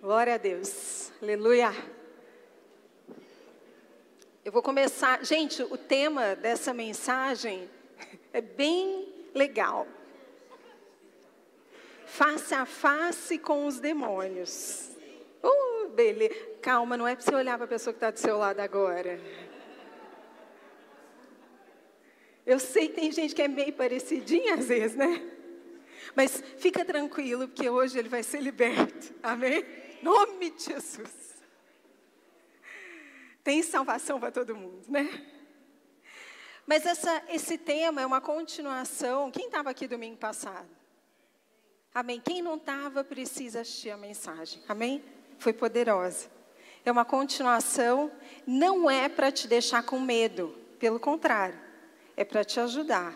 Glória a Deus. Aleluia. Eu vou começar. Gente, o tema dessa mensagem é bem legal. Face a face com os demônios. Uh, beleza. Calma, não é para você olhar para a pessoa que está do seu lado agora. Eu sei que tem gente que é meio parecidinha às vezes, né? Mas fica tranquilo, porque hoje ele vai ser liberto. Amém? Nome de Jesus. Tem salvação para todo mundo, né? Mas essa, esse tema é uma continuação. Quem estava aqui domingo passado? Amém. Quem não estava precisa assistir a mensagem. Amém? Foi poderosa. É uma continuação. Não é para te deixar com medo. Pelo contrário, é para te ajudar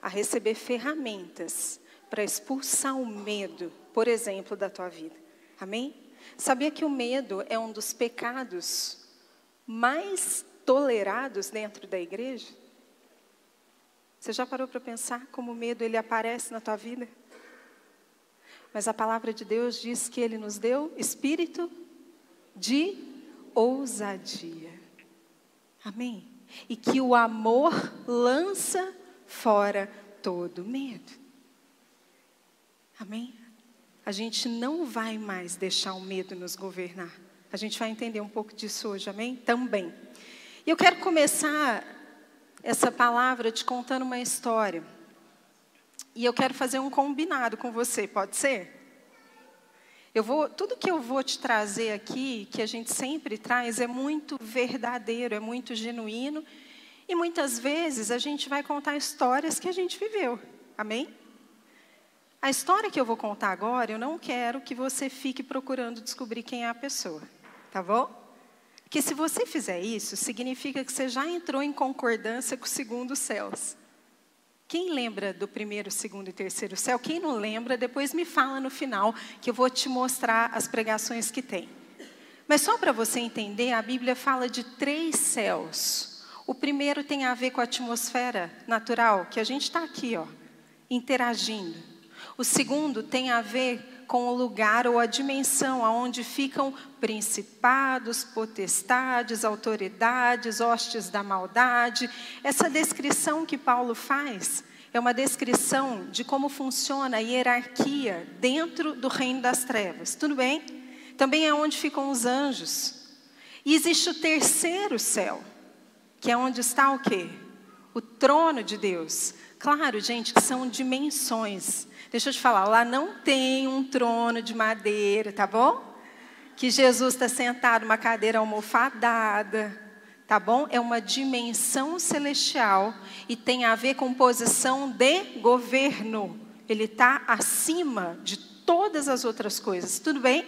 a receber ferramentas para expulsar o medo, por exemplo, da tua vida. Amém? Sabia que o medo é um dos pecados mais tolerados dentro da igreja? Você já parou para pensar como o medo ele aparece na tua vida? Mas a palavra de Deus diz que ele nos deu espírito de ousadia. Amém? E que o amor lança fora todo medo. Amém? A gente não vai mais deixar o medo nos governar. A gente vai entender um pouco disso hoje, amém? Também. E eu quero começar essa palavra te contando uma história. E eu quero fazer um combinado com você, pode ser? Eu vou, tudo que eu vou te trazer aqui, que a gente sempre traz, é muito verdadeiro, é muito genuíno. E muitas vezes a gente vai contar histórias que a gente viveu. Amém? A história que eu vou contar agora, eu não quero que você fique procurando descobrir quem é a pessoa, tá bom? Porque se você fizer isso, significa que você já entrou em concordância com o segundo céus. Quem lembra do primeiro, segundo e terceiro céu? Quem não lembra, depois me fala no final, que eu vou te mostrar as pregações que tem. Mas só para você entender, a Bíblia fala de três céus. O primeiro tem a ver com a atmosfera natural, que a gente está aqui, ó, interagindo. O segundo tem a ver com o lugar ou a dimensão aonde ficam principados, potestades, autoridades, hostes da maldade. Essa descrição que Paulo faz é uma descrição de como funciona a hierarquia dentro do reino das trevas. Tudo bem? Também é onde ficam os anjos. E existe o terceiro céu, que é onde está o quê? O trono de Deus. Claro, gente, que são dimensões. Deixa eu te falar, lá não tem um trono de madeira, tá bom? Que Jesus está sentado numa cadeira almofadada, tá bom? É uma dimensão celestial e tem a ver com posição de governo. Ele está acima de todas as outras coisas, tudo bem?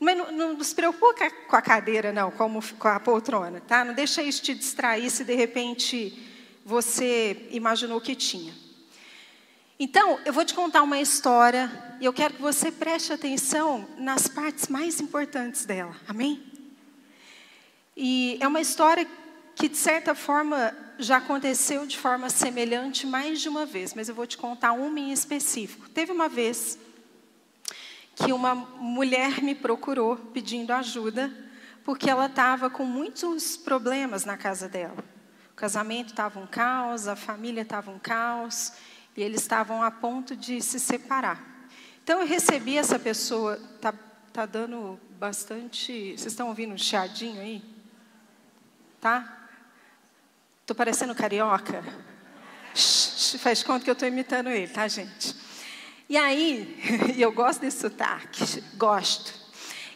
Mas não, não se preocupa com a cadeira, não, com a poltrona, tá? Não deixa isso te distrair se de repente você imaginou que tinha. Então, eu vou te contar uma história e eu quero que você preste atenção nas partes mais importantes dela. Amém? E é uma história que, de certa forma, já aconteceu de forma semelhante mais de uma vez, mas eu vou te contar uma em específico. Teve uma vez que uma mulher me procurou pedindo ajuda, porque ela estava com muitos problemas na casa dela. O casamento estava um caos, a família estava um caos. E eles estavam a ponto de se separar. Então eu recebi essa pessoa, tá, tá dando bastante. Vocês estão ouvindo um chiadinho aí? Tá? Tô parecendo carioca? Shhh, faz conta que eu estou imitando ele, tá, gente? E aí, eu gosto desse sotaque, gosto.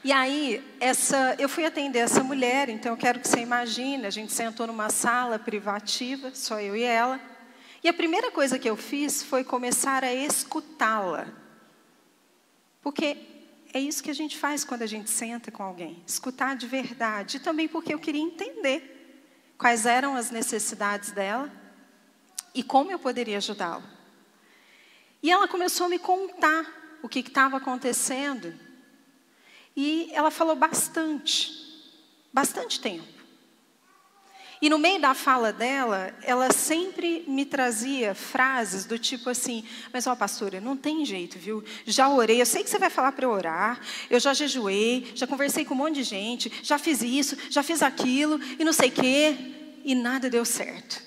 E aí, essa, eu fui atender essa mulher, então eu quero que você imagine, a gente sentou numa sala privativa, só eu e ela. E a primeira coisa que eu fiz foi começar a escutá-la. Porque é isso que a gente faz quando a gente senta com alguém, escutar de verdade. E também porque eu queria entender quais eram as necessidades dela e como eu poderia ajudá-la. E ela começou a me contar o que estava acontecendo. E ela falou bastante, bastante tempo. E no meio da fala dela, ela sempre me trazia frases do tipo assim: Mas, ó, pastora, não tem jeito, viu? Já orei, eu sei que você vai falar para eu orar, eu já jejuei, já conversei com um monte de gente, já fiz isso, já fiz aquilo, e não sei o quê, e nada deu certo.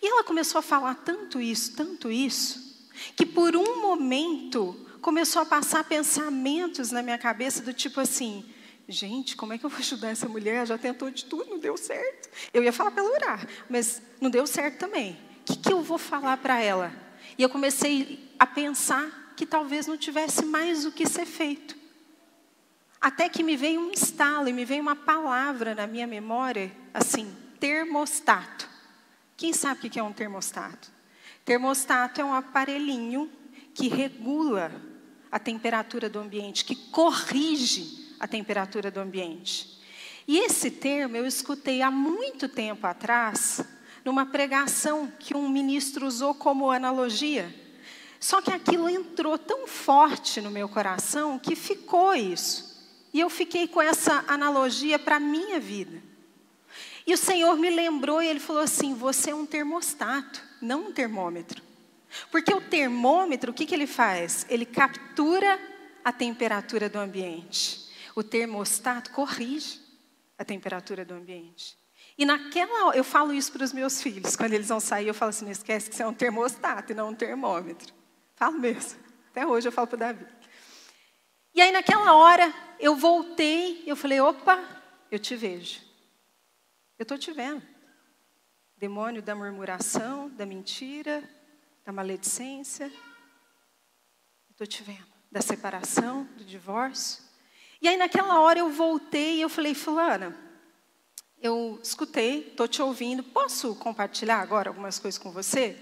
E ela começou a falar tanto isso, tanto isso, que por um momento começou a passar pensamentos na minha cabeça do tipo assim: Gente, como é que eu vou ajudar essa mulher? Já tentou de tudo, não deu certo. Eu ia falar para ela orar, mas não deu certo também. O que, que eu vou falar para ela? E eu comecei a pensar que talvez não tivesse mais o que ser feito. Até que me veio um estalo e me veio uma palavra na minha memória, assim, termostato. Quem sabe o que é um termostato? Termostato é um aparelhinho que regula a temperatura do ambiente, que corrige a temperatura do ambiente. E esse termo eu escutei há muito tempo atrás, numa pregação que um ministro usou como analogia. Só que aquilo entrou tão forte no meu coração que ficou isso. E eu fiquei com essa analogia para a minha vida. E o Senhor me lembrou e Ele falou assim: Você é um termostato, não um termômetro. Porque o termômetro, o que, que ele faz? Ele captura a temperatura do ambiente o termostato corrige a temperatura do ambiente. E naquela eu falo isso para os meus filhos, quando eles vão sair, eu falo assim: não esquece que você é um termostato e não um termômetro. Falo mesmo. Até hoje eu falo para o Davi. E aí naquela hora eu voltei, eu falei: opa, eu te vejo. Eu estou te vendo. Demônio da murmuração, da mentira, da maledicência. Estou te vendo. Da separação, do divórcio. E aí naquela hora eu voltei e eu falei, fulana, eu escutei, estou te ouvindo, posso compartilhar agora algumas coisas com você?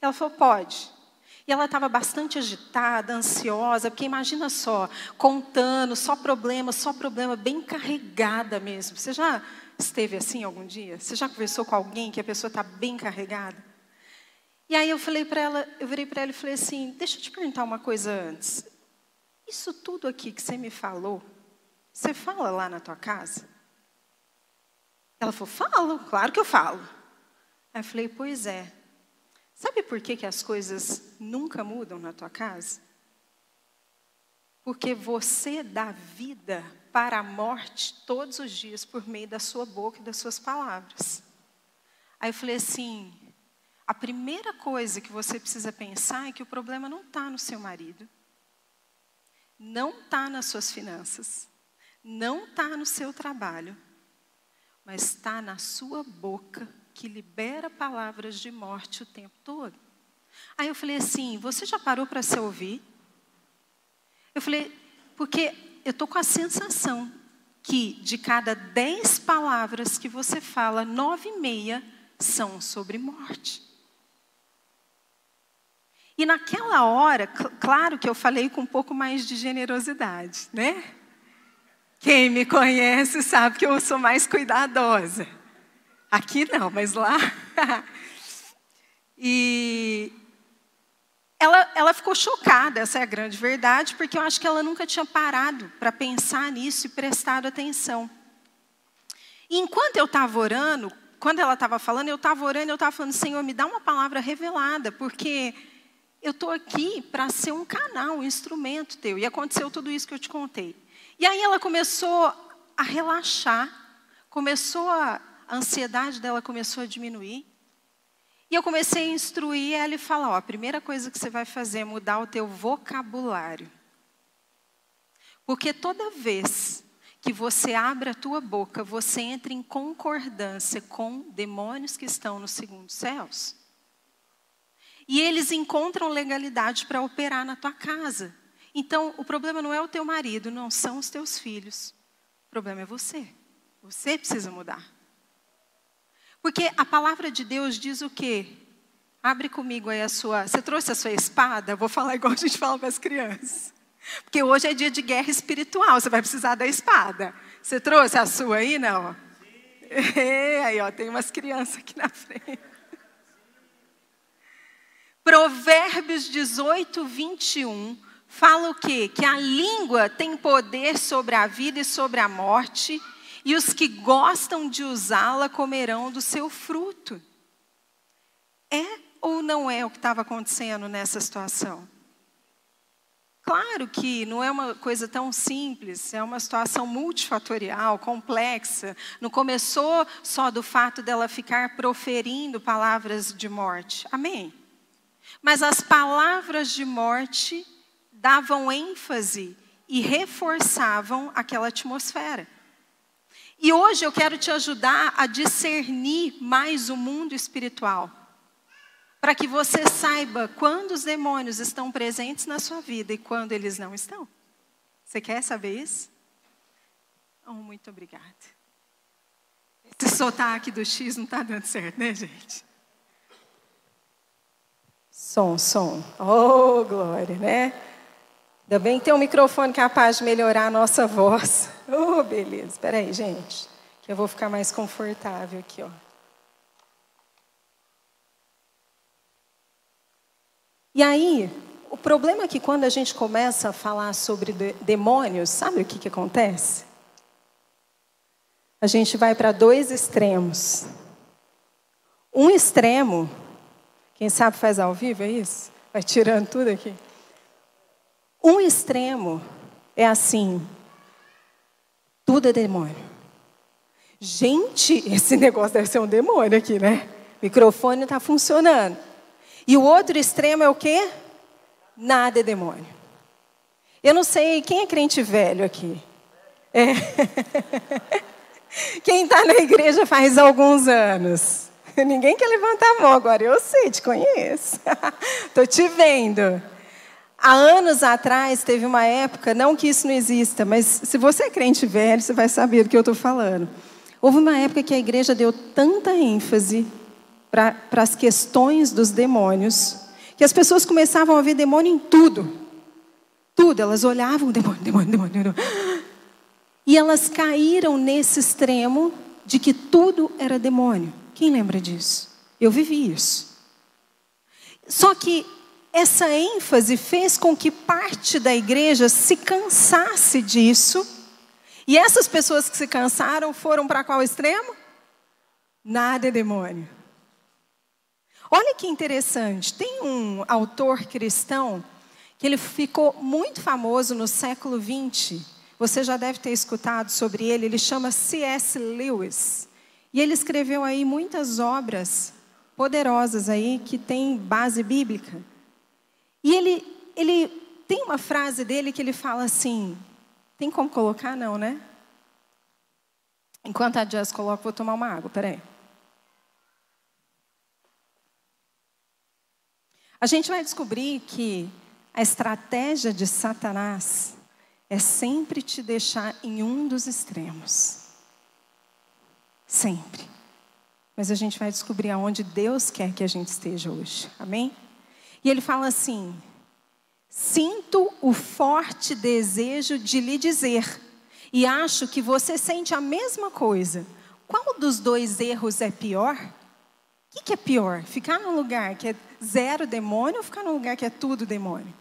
Ela falou, pode. E ela estava bastante agitada, ansiosa, porque imagina só, contando, só problema, só problema, bem carregada mesmo. Você já esteve assim algum dia? Você já conversou com alguém que a pessoa está bem carregada? E aí eu falei para ela, eu virei para ela e falei assim, deixa eu te perguntar uma coisa antes. Isso tudo aqui que você me falou, você fala lá na tua casa? Ela falou: Falo, claro que eu falo. Aí eu falei: Pois é. Sabe por que, que as coisas nunca mudam na tua casa? Porque você dá vida para a morte todos os dias por meio da sua boca e das suas palavras. Aí eu falei assim: a primeira coisa que você precisa pensar é que o problema não está no seu marido não está nas suas finanças, não está no seu trabalho, mas está na sua boca que libera palavras de morte o tempo todo. Aí eu falei assim: você já parou para se ouvir? Eu falei, porque eu estou com a sensação que de cada dez palavras que você fala, nove e meia são sobre morte. E naquela hora, cl claro que eu falei com um pouco mais de generosidade, né? Quem me conhece sabe que eu sou mais cuidadosa. Aqui não, mas lá. e ela, ela ficou chocada, essa é a grande verdade, porque eu acho que ela nunca tinha parado para pensar nisso e prestado atenção. E enquanto eu estava orando, quando ela estava falando, eu estava orando, eu estava falando, Senhor, me dá uma palavra revelada, porque eu estou aqui para ser um canal, um instrumento teu. E aconteceu tudo isso que eu te contei. E aí ela começou a relaxar, começou a, a ansiedade dela começou a diminuir. E eu comecei a instruir ela e falar: ó, a primeira coisa que você vai fazer é mudar o teu vocabulário. Porque toda vez que você abre a tua boca, você entra em concordância com demônios que estão nos segundos céus. E eles encontram legalidade para operar na tua casa. Então, o problema não é o teu marido, não são os teus filhos. O problema é você. Você precisa mudar. Porque a palavra de Deus diz o quê? Abre comigo aí a sua. Você trouxe a sua espada? Vou falar igual a gente fala para as crianças. Porque hoje é dia de guerra espiritual, você vai precisar da espada. Você trouxe a sua aí, não? Sim. aí, ó, tem umas crianças aqui na frente. Provérbios 18, 21 fala o quê? Que a língua tem poder sobre a vida e sobre a morte, e os que gostam de usá-la comerão do seu fruto. É ou não é o que estava acontecendo nessa situação? Claro que não é uma coisa tão simples, é uma situação multifatorial, complexa. Não começou só do fato dela ficar proferindo palavras de morte. Amém? Mas as palavras de morte davam ênfase e reforçavam aquela atmosfera. E hoje eu quero te ajudar a discernir mais o mundo espiritual para que você saiba quando os demônios estão presentes na sua vida e quando eles não estão. Você quer saber isso? Oh, muito obrigada. Esse sotaque do X não está dando certo, né, gente? Som, som. Oh, glória, né? Ainda bem que tem um microfone capaz de melhorar a nossa voz. Oh, beleza. Espera aí, gente. Que eu vou ficar mais confortável aqui, ó. E aí, o problema é que quando a gente começa a falar sobre demônios, sabe o que, que acontece? A gente vai para dois extremos. Um extremo, quem sabe faz ao vivo, é isso? Vai tirando tudo aqui. Um extremo é assim: tudo é demônio. Gente, esse negócio deve ser um demônio aqui, né? O microfone está funcionando. E o outro extremo é o quê? Nada é demônio. Eu não sei, quem é crente velho aqui? É. Quem está na igreja faz alguns anos? Ninguém quer levantar a mão agora, eu sei, te conheço. Estou te vendo. Há anos atrás teve uma época, não que isso não exista, mas se você é crente velho, você vai saber do que eu estou falando. Houve uma época que a igreja deu tanta ênfase para as questões dos demônios, que as pessoas começavam a ver demônio em tudo. Tudo, elas olhavam, demônio, demônio, demônio. demônio. E elas caíram nesse extremo de que tudo era demônio. Quem lembra disso? Eu vivi isso. Só que essa ênfase fez com que parte da igreja se cansasse disso. E essas pessoas que se cansaram foram para qual extremo? Nada é demônio. Olha que interessante, tem um autor cristão que ele ficou muito famoso no século XX. Você já deve ter escutado sobre ele. Ele chama C.S. Lewis. E ele escreveu aí muitas obras poderosas aí que têm base bíblica. E ele, ele tem uma frase dele que ele fala assim: tem como colocar? Não, né? Enquanto a Jazz coloca, vou tomar uma água, peraí. A gente vai descobrir que a estratégia de Satanás é sempre te deixar em um dos extremos. Sempre. Mas a gente vai descobrir aonde Deus quer que a gente esteja hoje. Amém? E ele fala assim: Sinto o forte desejo de lhe dizer, e acho que você sente a mesma coisa. Qual dos dois erros é pior? O que, que é pior? Ficar num lugar que é zero demônio ou ficar num lugar que é tudo demônio?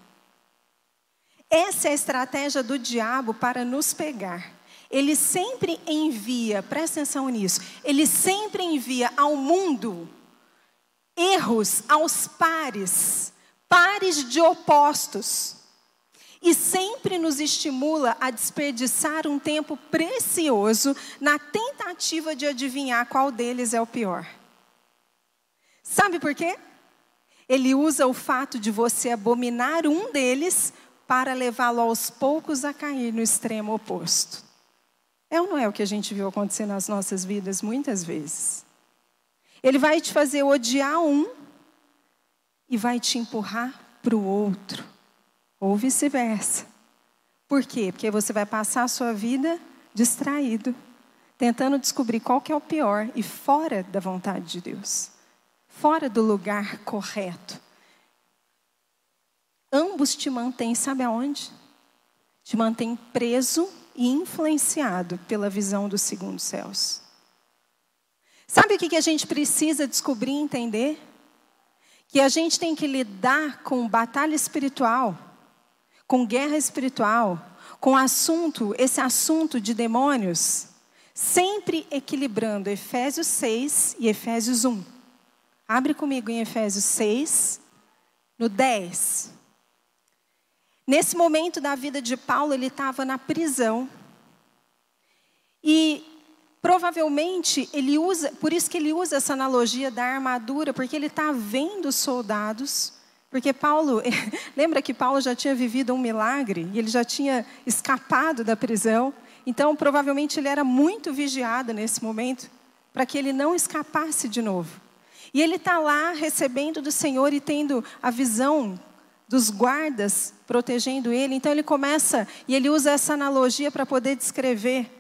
Essa é a estratégia do diabo para nos pegar. Ele sempre envia, presta atenção nisso, ele sempre envia ao mundo erros aos pares, pares de opostos. E sempre nos estimula a desperdiçar um tempo precioso na tentativa de adivinhar qual deles é o pior. Sabe por quê? Ele usa o fato de você abominar um deles para levá-lo aos poucos a cair no extremo oposto. É ou não é o que a gente viu acontecer nas nossas vidas muitas vezes? Ele vai te fazer odiar um e vai te empurrar para o outro, ou vice-versa. Por quê? Porque você vai passar a sua vida distraído, tentando descobrir qual que é o pior e fora da vontade de Deus fora do lugar correto. Ambos te mantêm, sabe aonde? Te mantêm preso e influenciado pela visão dos segundos céus. Sabe o que a gente precisa descobrir e entender? Que a gente tem que lidar com batalha espiritual, com guerra espiritual, com assunto, esse assunto de demônios, sempre equilibrando Efésios 6 e Efésios 1. Abre comigo em Efésios 6, no 10. Nesse momento da vida de Paulo, ele estava na prisão. E provavelmente ele usa, por isso que ele usa essa analogia da armadura, porque ele está vendo os soldados. Porque Paulo, lembra que Paulo já tinha vivido um milagre e ele já tinha escapado da prisão. Então, provavelmente ele era muito vigiado nesse momento para que ele não escapasse de novo. E ele está lá recebendo do Senhor e tendo a visão dos guardas protegendo ele. Então ele começa e ele usa essa analogia para poder descrever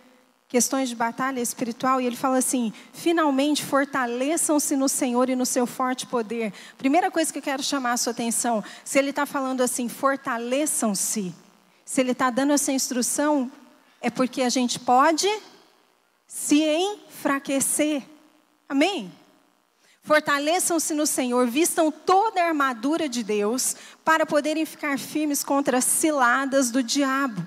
questões de batalha espiritual, e ele fala assim: finalmente fortaleçam-se no Senhor e no seu forte poder. Primeira coisa que eu quero chamar a sua atenção: se ele está falando assim, fortaleçam-se, se ele está dando essa instrução, é porque a gente pode se enfraquecer. Amém? Fortaleçam-se no Senhor, vistam toda a armadura de Deus, para poderem ficar firmes contra as ciladas do diabo.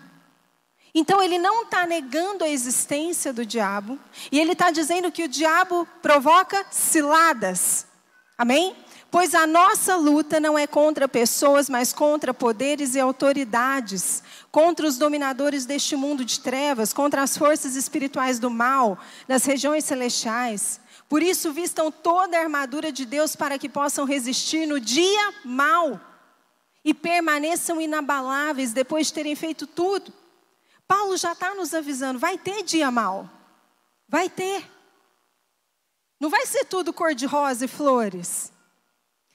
Então ele não está negando a existência do diabo, e ele está dizendo que o diabo provoca ciladas. Amém? Pois a nossa luta não é contra pessoas, mas contra poderes e autoridades, contra os dominadores deste mundo de trevas, contra as forças espirituais do mal, nas regiões celestiais. Por isso, vistam toda a armadura de Deus para que possam resistir no dia mal e permaneçam inabaláveis depois de terem feito tudo. Paulo já está nos avisando: vai ter dia mal. Vai ter. Não vai ser tudo cor-de-rosa e flores.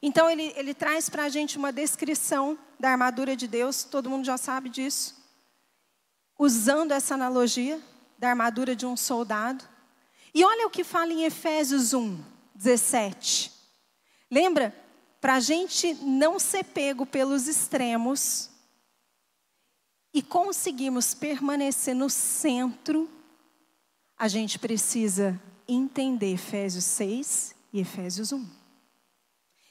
Então, ele, ele traz para a gente uma descrição da armadura de Deus, todo mundo já sabe disso. Usando essa analogia da armadura de um soldado. E olha o que fala em Efésios 1, 17. Lembra? Para a gente não ser pego pelos extremos e conseguirmos permanecer no centro a gente precisa entender Efésios 6 e Efésios 1.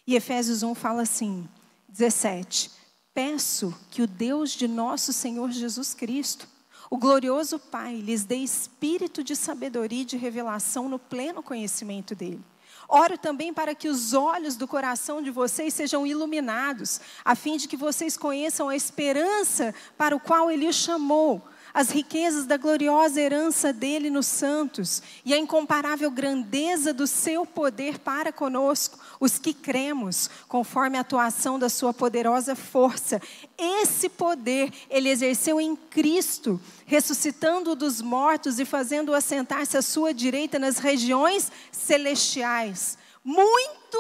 E Efésios 1 fala assim, 17: Peço que o Deus de nosso Senhor Jesus Cristo, o glorioso Pai, lhes dê espírito de sabedoria e de revelação no pleno conhecimento dele. Oro também para que os olhos do coração de vocês sejam iluminados, a fim de que vocês conheçam a esperança para o qual ele os chamou as riquezas da gloriosa herança dele nos santos e a incomparável grandeza do seu poder para conosco, os que cremos, conforme a atuação da sua poderosa força. Esse poder ele exerceu em Cristo, ressuscitando-o dos mortos e fazendo-o assentar-se à sua direita nas regiões celestiais, muito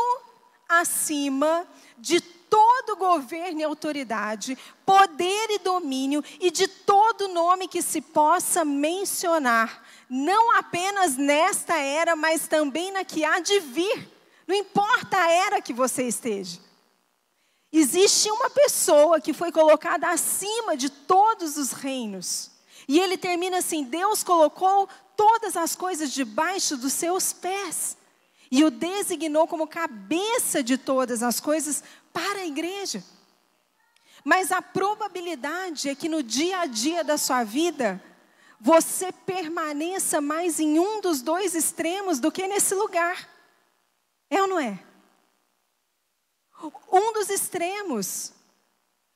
acima de todo governo e autoridade, poder e domínio e de todo nome que se possa mencionar, não apenas nesta era, mas também na que há de vir. Não importa a era que você esteja. Existe uma pessoa que foi colocada acima de todos os reinos. E ele termina assim: Deus colocou todas as coisas debaixo dos seus pés e o designou como cabeça de todas as coisas para a igreja. Mas a probabilidade é que no dia a dia da sua vida, você permaneça mais em um dos dois extremos do que nesse lugar. É ou não é? Um dos extremos.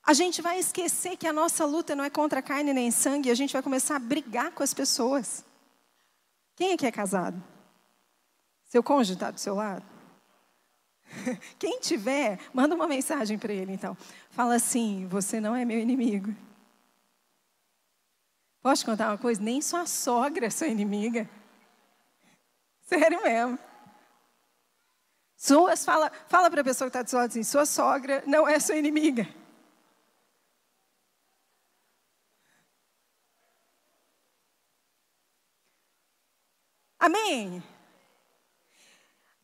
A gente vai esquecer que a nossa luta não é contra carne nem sangue, a gente vai começar a brigar com as pessoas. Quem aqui é casado? Seu cônjuge está do seu lado? Quem tiver, manda uma mensagem para ele então. Fala assim: Você não é meu inimigo. Posso contar uma coisa? Nem sua sogra é sua inimiga. Sério mesmo. Suas, fala, fala para a pessoa que está do seu lado assim: Sua sogra não é sua inimiga. Amém?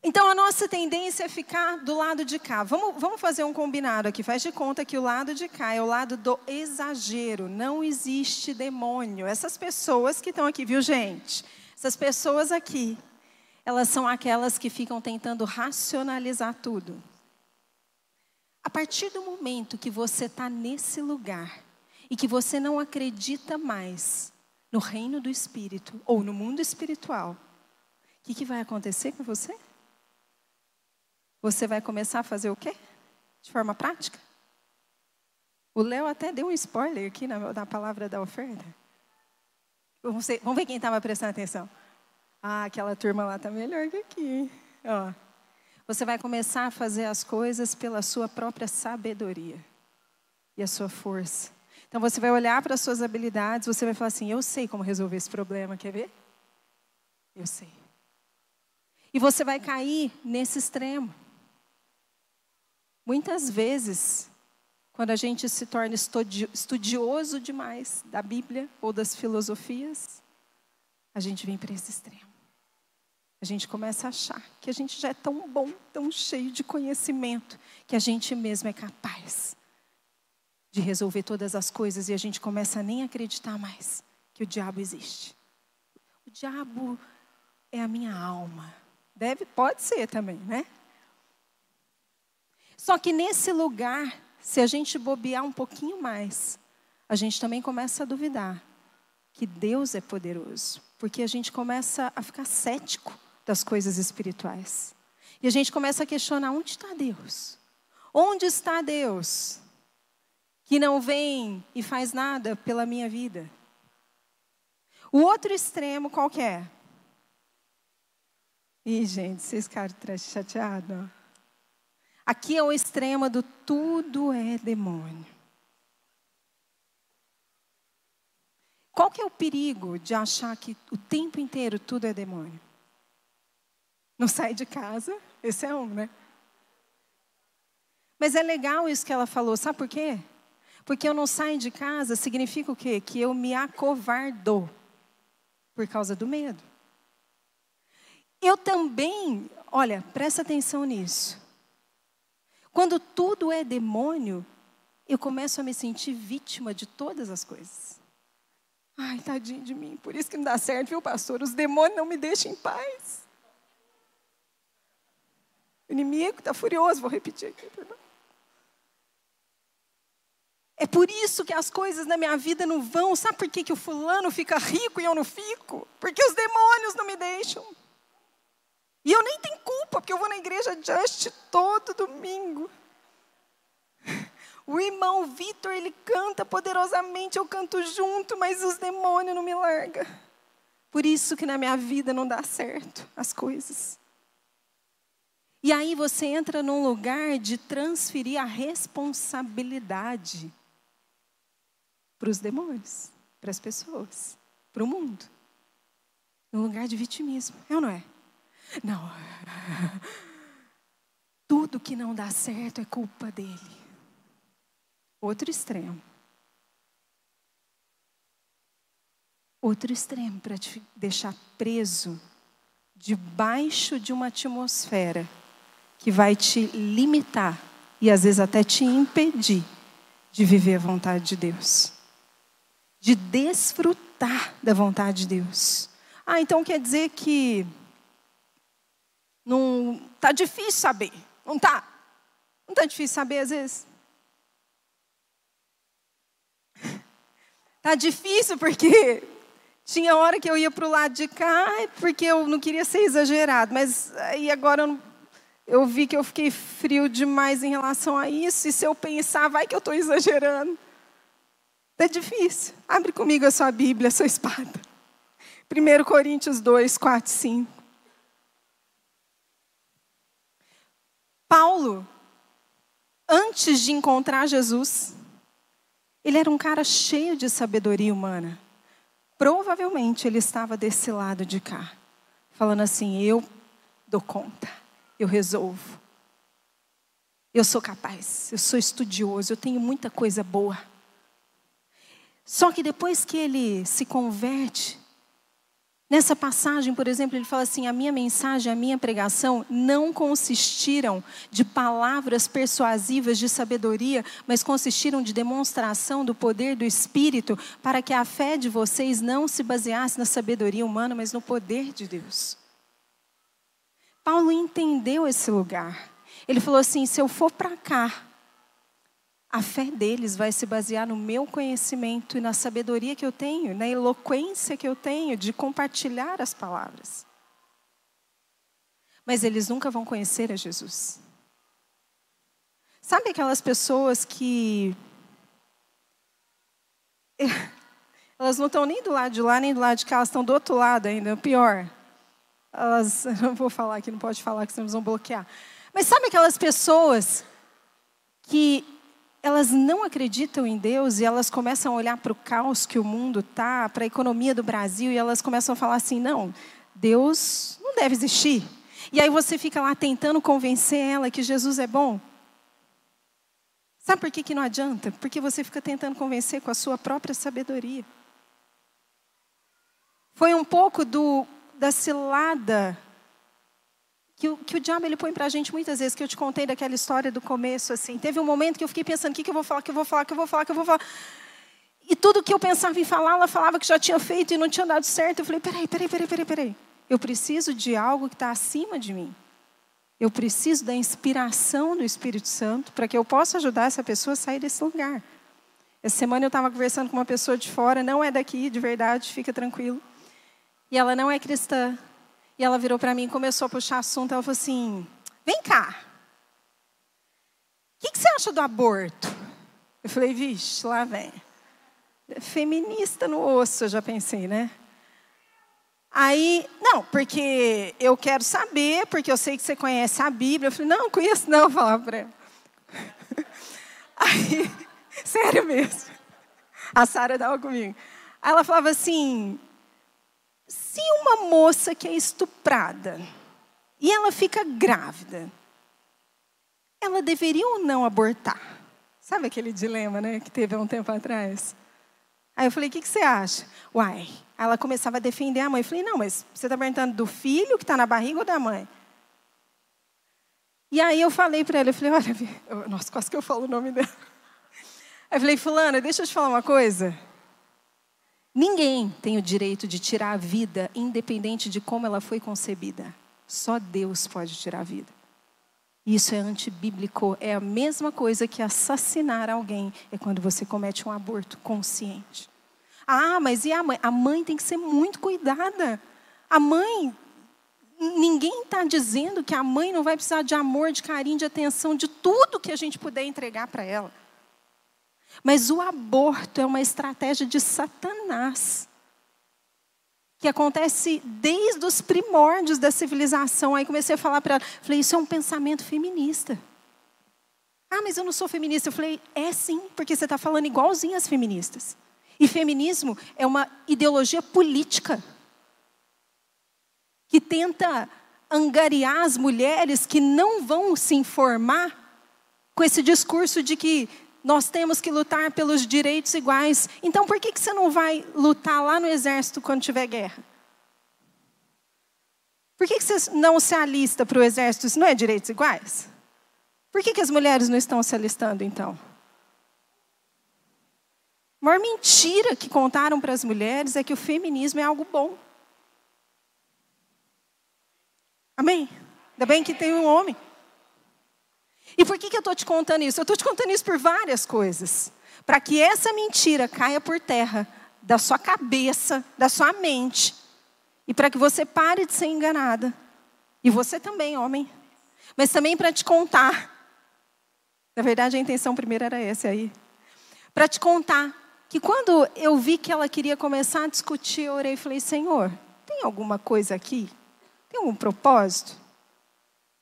Então a nossa tendência é ficar do lado de cá. Vamos, vamos fazer um combinado aqui. Faz de conta que o lado de cá é o lado do exagero. Não existe demônio. Essas pessoas que estão aqui, viu, gente? Essas pessoas aqui, elas são aquelas que ficam tentando racionalizar tudo. A partir do momento que você está nesse lugar e que você não acredita mais no reino do Espírito ou no mundo espiritual, o que, que vai acontecer com você? Você vai começar a fazer o quê? De forma prática? O Léo até deu um spoiler aqui na, na palavra da oferta. Vamos ver, vamos ver quem estava prestando atenção. Ah, aquela turma lá está melhor que aqui. Ó. Você vai começar a fazer as coisas pela sua própria sabedoria e a sua força. Então você vai olhar para as suas habilidades, você vai falar assim: eu sei como resolver esse problema, quer ver? Eu sei. E você vai cair nesse extremo. Muitas vezes, quando a gente se torna estudioso demais da Bíblia ou das filosofias, a gente vem para esse extremo. A gente começa a achar que a gente já é tão bom, tão cheio de conhecimento, que a gente mesmo é capaz de resolver todas as coisas e a gente começa a nem acreditar mais que o diabo existe. O diabo é a minha alma. Deve, pode ser também, né? Só que nesse lugar, se a gente bobear um pouquinho mais, a gente também começa a duvidar que Deus é poderoso, porque a gente começa a ficar cético das coisas espirituais. E a gente começa a questionar: onde está Deus? Onde está Deus? Que não vem e faz nada pela minha vida. O outro extremo qual que é? Ih, gente, vocês ficaram chateados? Aqui é o extremo do tudo é demônio. Qual que é o perigo de achar que o tempo inteiro tudo é demônio? Não sai de casa, esse é um, né? Mas é legal isso que ela falou, sabe por quê? Porque eu não saio de casa significa o quê? Que eu me acovardo por causa do medo. Eu também, olha, presta atenção nisso. Quando tudo é demônio, eu começo a me sentir vítima de todas as coisas. Ai, tadinho de mim, por isso que não dá certo, viu, pastor? Os demônios não me deixam em paz. O inimigo está furioso, vou repetir aqui. É por isso que as coisas na minha vida não vão. Sabe por que, que o fulano fica rico e eu não fico? Porque os demônios não me deixam. E eu nem tenho culpa, porque eu vou na igreja Just todo domingo. O irmão Vitor, ele canta poderosamente, eu canto junto, mas os demônios não me largam. Por isso que na minha vida não dá certo as coisas. E aí você entra num lugar de transferir a responsabilidade para os demônios, para as pessoas, para o mundo. Num lugar de vitimismo, é ou não é? Não. Tudo que não dá certo é culpa dele. Outro extremo. Outro extremo para te deixar preso debaixo de uma atmosfera que vai te limitar e às vezes até te impedir de viver a vontade de Deus, de desfrutar da vontade de Deus. Ah, então quer dizer que não tá difícil saber, não tá? Não tá difícil saber às vezes? Tá difícil porque tinha hora que eu ia para o lado de cá, porque eu não queria ser exagerado, mas aí agora eu, eu vi que eu fiquei frio demais em relação a isso, e se eu pensar, vai que eu estou exagerando. É difícil. Abre comigo a sua Bíblia, a sua espada. 1 Coríntios 2, 4, 5. Paulo, antes de encontrar Jesus, ele era um cara cheio de sabedoria humana. Provavelmente ele estava desse lado de cá, falando assim: eu dou conta, eu resolvo. Eu sou capaz, eu sou estudioso, eu tenho muita coisa boa. Só que depois que ele se converte, Nessa passagem, por exemplo, ele fala assim: a minha mensagem, a minha pregação não consistiram de palavras persuasivas de sabedoria, mas consistiram de demonstração do poder do Espírito, para que a fé de vocês não se baseasse na sabedoria humana, mas no poder de Deus. Paulo entendeu esse lugar. Ele falou assim: se eu for para cá, a fé deles vai se basear no meu conhecimento e na sabedoria que eu tenho, na eloquência que eu tenho de compartilhar as palavras. Mas eles nunca vão conhecer a Jesus. Sabe aquelas pessoas que. Elas não estão nem do lado de lá, nem do lado de cá, elas estão do outro lado ainda, pior. Elas. Não vou falar aqui, não pode falar que senão vão bloquear. Mas sabe aquelas pessoas que elas não acreditam em Deus e elas começam a olhar para o caos que o mundo está, para a economia do Brasil, e elas começam a falar assim: não, Deus não deve existir. E aí você fica lá tentando convencer ela que Jesus é bom. Sabe por que, que não adianta? Porque você fica tentando convencer com a sua própria sabedoria. Foi um pouco do, da cilada que o, que o diabo ele põe para a gente muitas vezes, que eu te contei daquela história do começo, assim. Teve um momento que eu fiquei pensando, o que, que eu vou falar, o que eu vou falar, o que eu vou falar, o que eu vou falar. E tudo que eu pensava em falar, ela falava que já tinha feito e não tinha dado certo. Eu falei, peraí, peraí, peraí, peraí, peraí. Eu preciso de algo que está acima de mim. Eu preciso da inspiração do Espírito Santo para que eu possa ajudar essa pessoa a sair desse lugar. Essa semana eu estava conversando com uma pessoa de fora, não é daqui, de verdade, fica tranquilo. E ela não é cristã, e ela virou para mim e começou a puxar assunto. Ela falou assim: Vem cá. O que, que, você acha do aborto? Eu falei: Vixe, lá vem. Feminista no osso, eu já pensei, né? Aí, não, porque eu quero saber, porque eu sei que você conhece a Bíblia. Eu falei: Não, conheço não, falava para ela. Aí, sério mesmo. A Sara estava comigo. Aí ela falava assim: se uma moça que é estuprada e ela fica grávida, ela deveria ou não abortar? Sabe aquele dilema, né, que teve há um tempo atrás? Aí eu falei, o que, que você acha? Uai, ela começava a defender a mãe. Eu falei, não, mas você está perguntando do filho que está na barriga ou da mãe? E aí eu falei para ela, eu falei, olha, nossa, quase que eu falo o nome dela. Aí eu falei, fulana, deixa eu te falar uma coisa. Ninguém tem o direito de tirar a vida, independente de como ela foi concebida. Só Deus pode tirar a vida. Isso é antibíblico. É a mesma coisa que assassinar alguém. É quando você comete um aborto consciente. Ah, mas e a mãe? A mãe tem que ser muito cuidada. A mãe. Ninguém está dizendo que a mãe não vai precisar de amor, de carinho, de atenção, de tudo que a gente puder entregar para ela. Mas o aborto é uma estratégia de Satanás. Que acontece desde os primórdios da civilização. Aí comecei a falar para ela, falei, isso é um pensamento feminista. Ah, mas eu não sou feminista. Eu falei, é sim, porque você está falando igualzinho às feministas. E feminismo é uma ideologia política que tenta angariar as mulheres que não vão se informar com esse discurso de que nós temos que lutar pelos direitos iguais. Então, por que, que você não vai lutar lá no exército quando tiver guerra? Por que, que você não se alista para o exército? Isso não é direitos iguais? Por que, que as mulheres não estão se alistando, então? A maior mentira que contaram para as mulheres é que o feminismo é algo bom. Amém? Ainda bem que tem um homem. E por que, que eu estou te contando isso? Eu estou te contando isso por várias coisas. Para que essa mentira caia por terra da sua cabeça, da sua mente. E para que você pare de ser enganada. E você também, homem. Mas também para te contar. Na verdade, a intenção primeira era essa aí. Para te contar que quando eu vi que ela queria começar a discutir, eu orei e falei: Senhor, tem alguma coisa aqui? Tem algum propósito?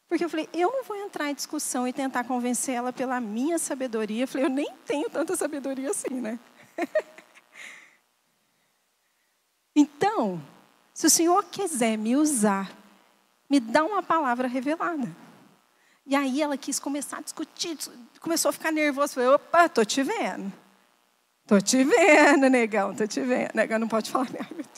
Porque eu falei, eu não vou entrar em discussão e tentar convencer ela pela minha sabedoria. Eu falei, eu nem tenho tanta sabedoria assim, né? então, se o Senhor quiser me usar, me dá uma palavra revelada. E aí ela quis começar a discutir, começou a ficar nervosa. Falei, opa, tô te vendo. Tô te vendo, negão, tô te vendo. Negão não pode falar, Deus.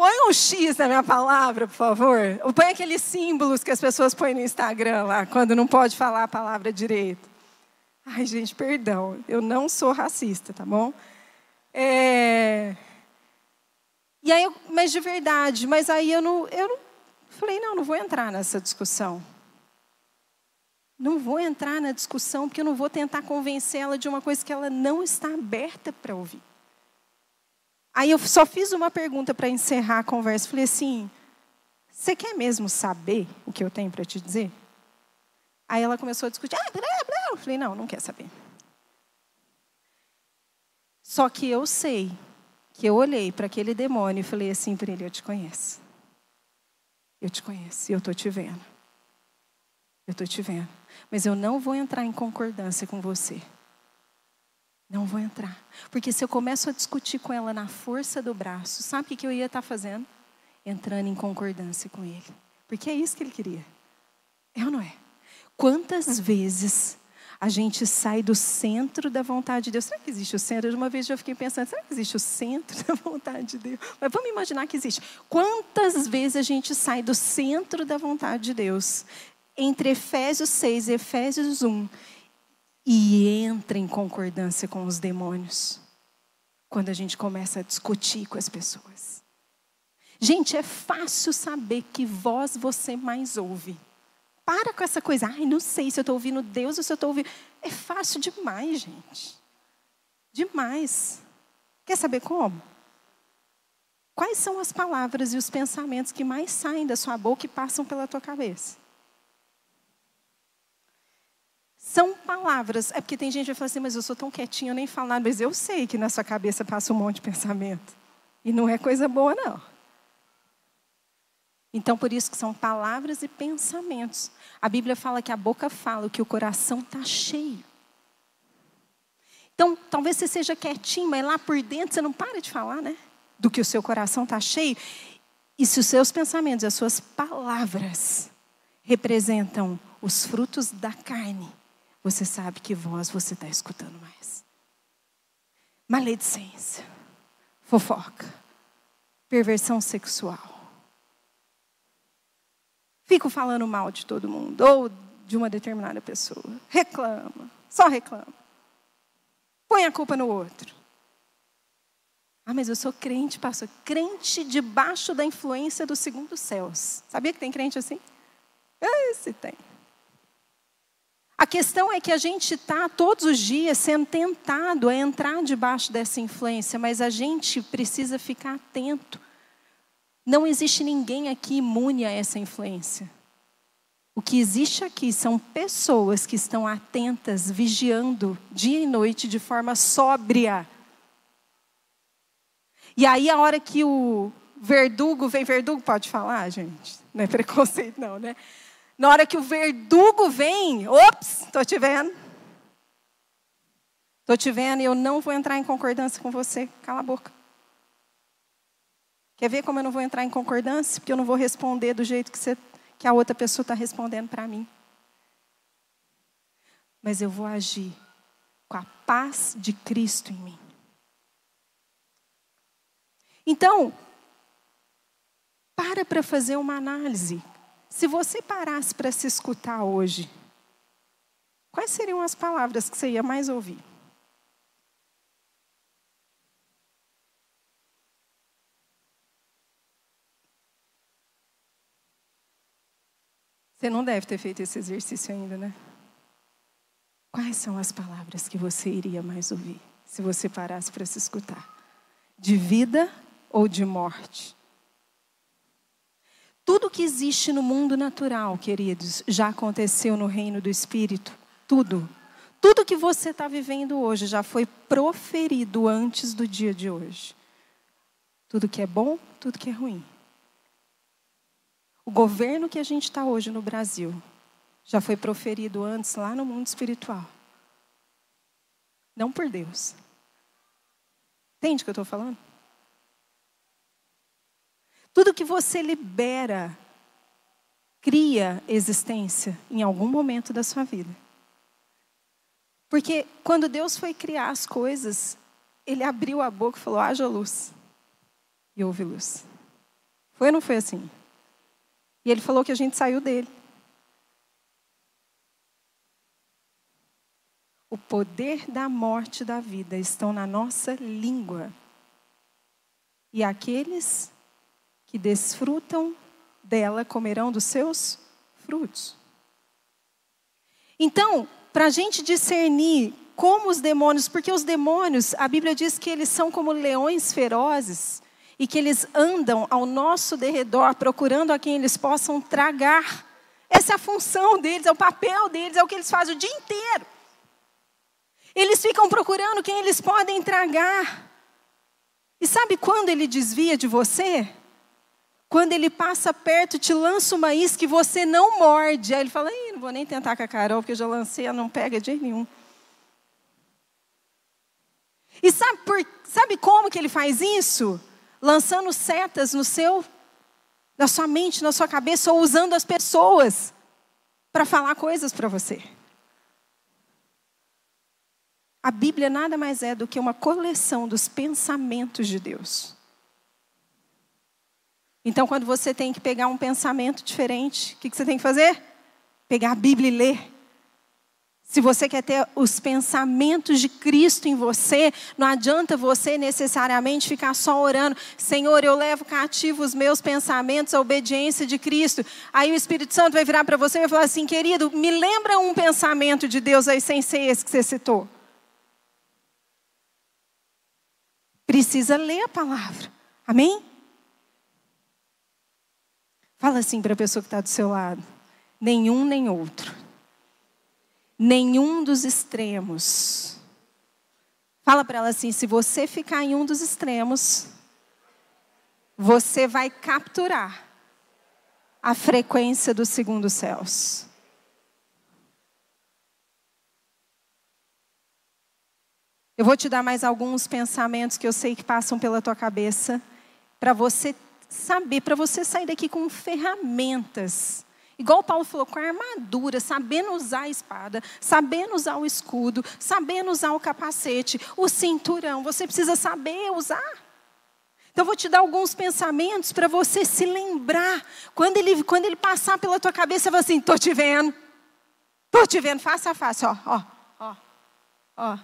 Põe um X na minha palavra, por favor. Põe aqueles símbolos que as pessoas põem no Instagram lá, quando não pode falar a palavra direito. Ai, gente, perdão. Eu não sou racista, tá bom? É... E aí, mas de verdade, mas aí eu não, eu não falei, não, não vou entrar nessa discussão. Não vou entrar na discussão porque eu não vou tentar convencê-la de uma coisa que ela não está aberta para ouvir. Aí eu só fiz uma pergunta para encerrar a conversa. Falei assim: você quer mesmo saber o que eu tenho para te dizer? Aí ela começou a discutir. Ah, blá, blá. Eu falei: não, não quer saber. Só que eu sei que eu olhei para aquele demônio e falei assim para ele: Eu te conheço. Eu te conheço e eu estou te vendo. Eu estou te vendo. Mas eu não vou entrar em concordância com você. Não vou entrar. Porque se eu começo a discutir com ela na força do braço, sabe o que eu ia estar fazendo? Entrando em concordância com ele. Porque é isso que ele queria. É ou não é? Quantas vezes a gente sai do centro da vontade de Deus. Será que existe o centro? Uma vez eu fiquei pensando, será que existe o centro da vontade de Deus? Mas vamos imaginar que existe. Quantas vezes a gente sai do centro da vontade de Deus, entre Efésios 6 e Efésios 1, e entra em concordância com os demônios? Quando a gente começa a discutir com as pessoas. Gente, é fácil saber que voz você mais ouve. Para com essa coisa. Ai, não sei se eu estou ouvindo Deus ou se eu estou ouvindo. É fácil demais, gente. Demais. Quer saber como? Quais são as palavras e os pensamentos que mais saem da sua boca e passam pela tua cabeça? São palavras. É porque tem gente que fala assim, mas eu sou tão quietinho, eu nem falo nada. Mas eu sei que na sua cabeça passa um monte de pensamento. E não é coisa boa, não. Então, por isso que são palavras e pensamentos. A Bíblia fala que a boca fala, que o coração está cheio. Então, talvez você seja quietinho, mas lá por dentro você não para de falar, né? Do que o seu coração está cheio. E se os seus pensamentos, as suas palavras representam os frutos da carne, você sabe que voz você está escutando mais. Maledicência, fofoca, perversão sexual Fico falando mal de todo mundo ou de uma determinada pessoa. Reclama, só reclama. Põe a culpa no outro. Ah, mas eu sou crente, pastor. Crente debaixo da influência do segundo céus. Sabia que tem crente assim? Esse tem. A questão é que a gente está todos os dias sendo tentado a entrar debaixo dessa influência, mas a gente precisa ficar atento não existe ninguém aqui imune a essa influência. O que existe aqui são pessoas que estão atentas, vigiando dia e noite de forma sóbria. E aí, a hora que o verdugo vem, verdugo pode falar, gente? Não é preconceito, não, né? Na hora que o verdugo vem, ops, estou te vendo. Estou te vendo e eu não vou entrar em concordância com você. Cala a boca. Quer ver como eu não vou entrar em concordância? Porque eu não vou responder do jeito que, você, que a outra pessoa está respondendo para mim. Mas eu vou agir com a paz de Cristo em mim. Então, para para fazer uma análise. Se você parasse para se escutar hoje, quais seriam as palavras que você ia mais ouvir? Você não deve ter feito esse exercício ainda, né? Quais são as palavras que você iria mais ouvir se você parasse para se escutar? De vida ou de morte? Tudo que existe no mundo natural, queridos, já aconteceu no reino do Espírito. Tudo. Tudo que você está vivendo hoje já foi proferido antes do dia de hoje. Tudo que é bom, tudo que é ruim. O governo que a gente está hoje no Brasil já foi proferido antes lá no mundo espiritual. Não por Deus. Entende o que eu estou falando? Tudo que você libera cria existência em algum momento da sua vida. Porque quando Deus foi criar as coisas, Ele abriu a boca e falou: haja luz. E houve luz. Foi ou não foi assim? E ele falou que a gente saiu dele. O poder da morte e da vida estão na nossa língua. E aqueles que desfrutam dela comerão dos seus frutos. Então, para a gente discernir como os demônios, porque os demônios, a Bíblia diz que eles são como leões ferozes e que eles andam ao nosso derredor procurando a quem eles possam tragar. Essa é a função deles, é o papel deles, é o que eles fazem o dia inteiro. Eles ficam procurando quem eles podem tragar. E sabe quando ele desvia de você? Quando ele passa perto, te lança uma isca e você não morde. Aí ele fala: não vou nem tentar com a Carol, porque eu já lancei, ela não pega de jeito nenhum. E sabe, por, sabe como que ele faz isso? Lançando setas no seu, na sua mente, na sua cabeça, ou usando as pessoas para falar coisas para você. A Bíblia nada mais é do que uma coleção dos pensamentos de Deus. Então, quando você tem que pegar um pensamento diferente, o que, você tem que fazer? Pegar a Bíblia e ler. Se você quer ter os pensamentos de Cristo em você, não adianta você necessariamente ficar só orando, Senhor, eu levo cativo os meus pensamentos à obediência de Cristo. Aí o Espírito Santo vai virar para você e vai falar assim: querido, me lembra um pensamento de Deus aí sem ser esse que você citou. Precisa ler a palavra. Amém? Fala assim para a pessoa que está do seu lado: nenhum nem outro. Nenhum dos extremos. Fala para ela assim: se você ficar em um dos extremos, você vai capturar a frequência dos segundos céus. Eu vou te dar mais alguns pensamentos que eu sei que passam pela tua cabeça, para você saber, para você sair daqui com ferramentas. Igual Paulo falou, com a armadura, sabendo usar a espada, sabendo usar o escudo, sabendo usar o capacete, o cinturão. Você precisa saber usar. Então, eu vou te dar alguns pensamentos para você se lembrar. Quando ele, quando ele passar pela tua cabeça, você vai assim: estou te vendo. Estou te vendo, face a face. Ó, ó, ó, ó.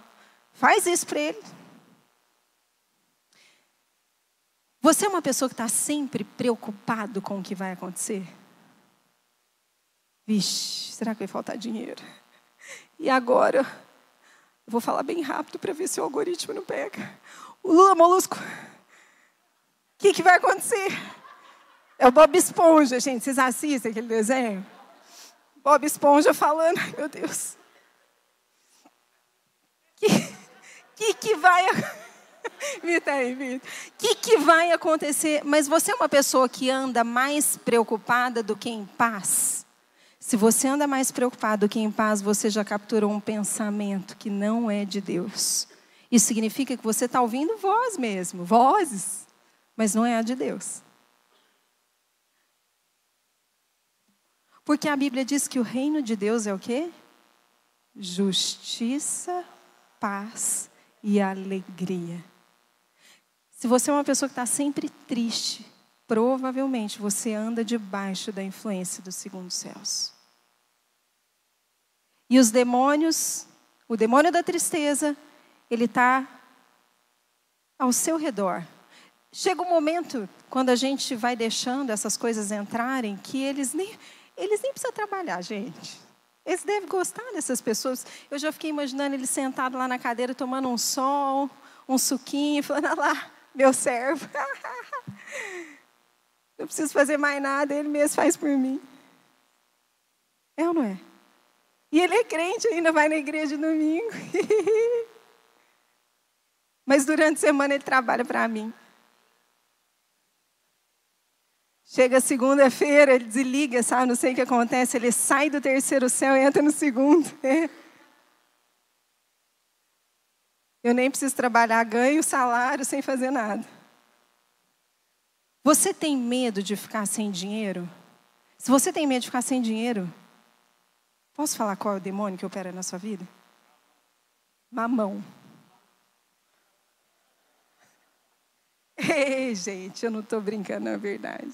Faz isso para ele. Você é uma pessoa que está sempre preocupado com o que vai acontecer? Vixe, será que vai faltar dinheiro? E agora? Vou falar bem rápido para ver se o algoritmo não pega. O Lula Molusco. O que, que vai acontecer? É o Bob Esponja, gente. Vocês assistem aquele desenho? Bob Esponja falando, meu Deus. O que, que, que vai acontecer? Vita aí, Vita. O que, que vai acontecer? Mas você é uma pessoa que anda mais preocupada do que em paz? Se você anda mais preocupado do que em paz, você já capturou um pensamento que não é de Deus. Isso significa que você está ouvindo voz mesmo, vozes, mas não é a de Deus. Porque a Bíblia diz que o reino de Deus é o quê? Justiça, paz e alegria. Se você é uma pessoa que está sempre triste, provavelmente você anda debaixo da influência dos segundos céus. E os demônios, o demônio da tristeza, ele está ao seu redor. Chega um momento, quando a gente vai deixando essas coisas entrarem, que eles nem, eles nem precisam trabalhar, gente. Eles devem gostar dessas pessoas. Eu já fiquei imaginando ele sentado lá na cadeira, tomando um sol, um suquinho, falando, ah lá, meu servo. Não preciso fazer mais nada, ele mesmo faz por mim. É ou não é? E ele é crente ainda, vai na igreja domingo. Mas durante a semana ele trabalha para mim. Chega segunda-feira, ele desliga, sabe? Não sei o que acontece. Ele sai do terceiro céu e entra no segundo. Eu nem preciso trabalhar, ganho salário sem fazer nada. Você tem medo de ficar sem dinheiro? Se você tem medo de ficar sem dinheiro, posso falar qual é o demônio que opera na sua vida? Mamão. Ei, gente, eu não estou brincando, na verdade.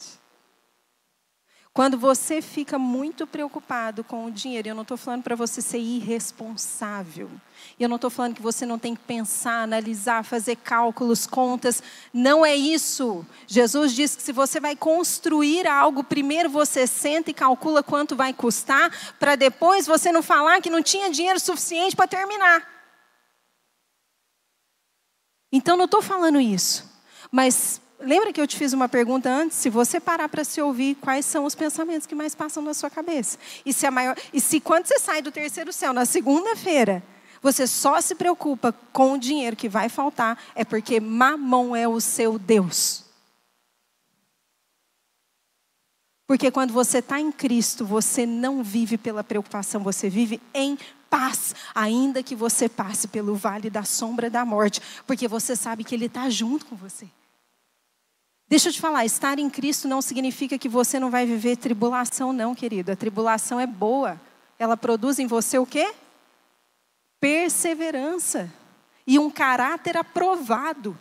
Quando você fica muito preocupado com o dinheiro, eu não estou falando para você ser irresponsável. Eu não estou falando que você não tem que pensar, analisar, fazer cálculos, contas. Não é isso. Jesus diz que se você vai construir algo, primeiro você senta e calcula quanto vai custar, para depois você não falar que não tinha dinheiro suficiente para terminar. Então não estou falando isso. Mas Lembra que eu te fiz uma pergunta antes? Se você parar para se ouvir, quais são os pensamentos que mais passam na sua cabeça? E se, a maior, e se quando você sai do terceiro céu, na segunda-feira, você só se preocupa com o dinheiro que vai faltar, é porque mamão é o seu Deus. Porque quando você está em Cristo, você não vive pela preocupação, você vive em paz, ainda que você passe pelo vale da sombra da morte, porque você sabe que Ele está junto com você. Deixa eu te falar, estar em Cristo não significa que você não vai viver tribulação, não, querido. A tribulação é boa. Ela produz em você o quê? Perseverança e um caráter aprovado.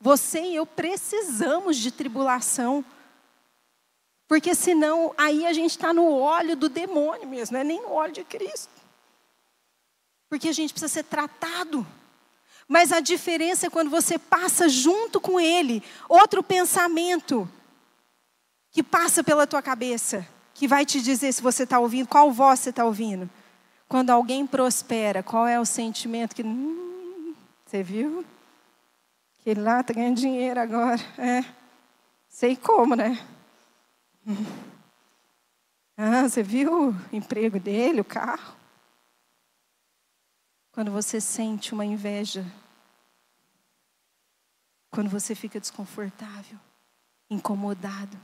Você e eu precisamos de tribulação. Porque senão aí a gente está no óleo do demônio mesmo, não é nem no óleo de Cristo. Porque a gente precisa ser tratado. Mas a diferença é quando você passa junto com ele outro pensamento que passa pela tua cabeça, que vai te dizer se você está ouvindo, qual voz você está ouvindo. Quando alguém prospera, qual é o sentimento que. Hum, você viu? Que lá está ganhando dinheiro agora. É. Sei como, né? Ah, você viu o emprego dele, o carro? Quando você sente uma inveja. Quando você fica desconfortável, incomodado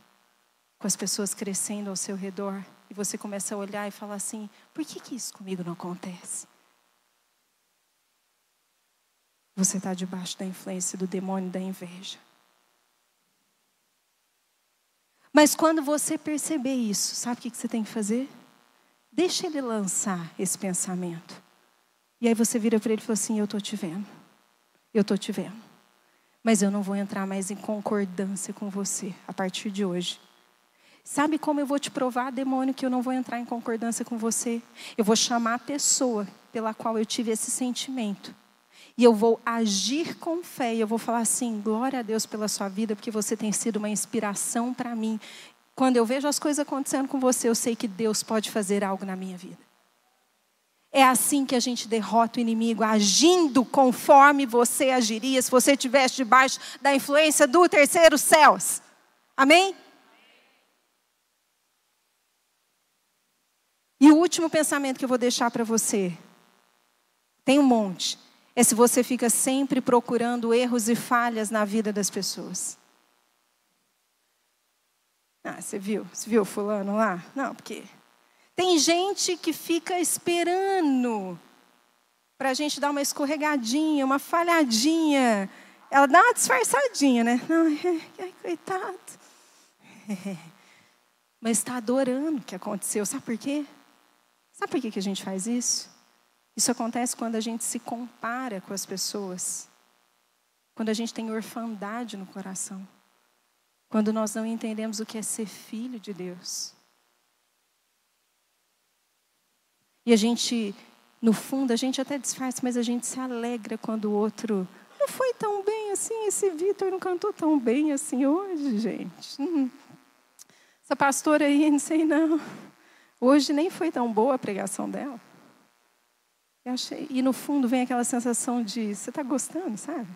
com as pessoas crescendo ao seu redor. E você começa a olhar e falar assim: por que, que isso comigo não acontece? Você está debaixo da influência do demônio da inveja. Mas quando você perceber isso, sabe o que você tem que fazer? Deixa ele lançar esse pensamento. E aí você vira para ele e fala assim: Eu estou te vendo. Eu estou te vendo. Mas eu não vou entrar mais em concordância com você a partir de hoje. Sabe como eu vou te provar, demônio, que eu não vou entrar em concordância com você? Eu vou chamar a pessoa pela qual eu tive esse sentimento. E eu vou agir com fé. E eu vou falar assim: glória a Deus pela sua vida, porque você tem sido uma inspiração para mim. Quando eu vejo as coisas acontecendo com você, eu sei que Deus pode fazer algo na minha vida. É assim que a gente derrota o inimigo, agindo conforme você agiria se você estivesse debaixo da influência do terceiro céus. Amém? E o último pensamento que eu vou deixar para você, tem um monte, é se você fica sempre procurando erros e falhas na vida das pessoas. Ah, você viu? Você viu fulano lá? Não, porque tem gente que fica esperando para a gente dar uma escorregadinha, uma falhadinha. Ela dá uma disfarçadinha, né? Ai, coitado. Mas está adorando o que aconteceu. Sabe por quê? Sabe por que a gente faz isso? Isso acontece quando a gente se compara com as pessoas. Quando a gente tem orfandade no coração. Quando nós não entendemos o que é ser filho de Deus. E a gente, no fundo, a gente até disfarça, mas a gente se alegra quando o outro não foi tão bem assim. Esse Vitor não cantou tão bem assim hoje, gente. Hum. Essa pastora aí, não sei não. Hoje nem foi tão boa a pregação dela. Achei, e no fundo vem aquela sensação de: você está gostando, sabe?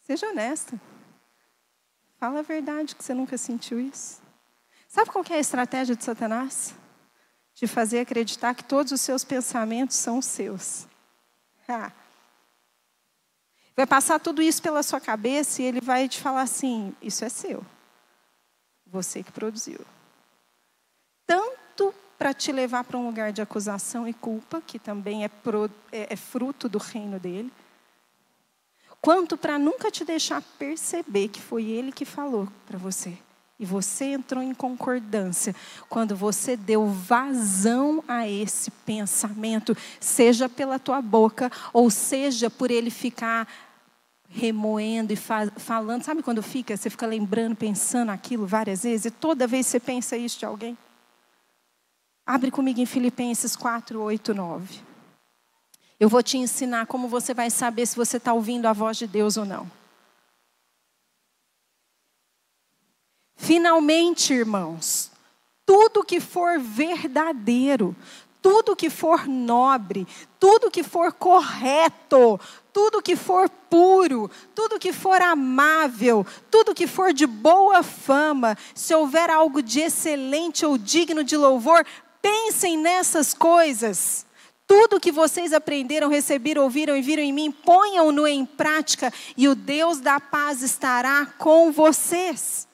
Seja honesta. Fala a verdade que você nunca sentiu isso. Sabe qual é a estratégia de Satanás? De fazer acreditar que todos os seus pensamentos são seus. Ah. Vai passar tudo isso pela sua cabeça e ele vai te falar assim: Isso é seu. Você que produziu. Tanto para te levar para um lugar de acusação e culpa, que também é, pro, é, é fruto do reino dele, quanto para nunca te deixar perceber que foi ele que falou para você. E você entrou em concordância quando você deu vazão a esse pensamento, seja pela tua boca ou seja por ele ficar remoendo e fa falando. Sabe quando fica, você fica lembrando, pensando aquilo várias vezes, e toda vez você pensa isso de alguém? Abre comigo em Filipenses 4, 8, 9. Eu vou te ensinar como você vai saber se você está ouvindo a voz de Deus ou não. Finalmente, irmãos, tudo que for verdadeiro, tudo que for nobre, tudo que for correto, tudo que for puro, tudo que for amável, tudo que for de boa fama, se houver algo de excelente ou digno de louvor, pensem nessas coisas. Tudo que vocês aprenderam, receberam, ouviram e viram em mim, ponham-no em prática, e o Deus da paz estará com vocês.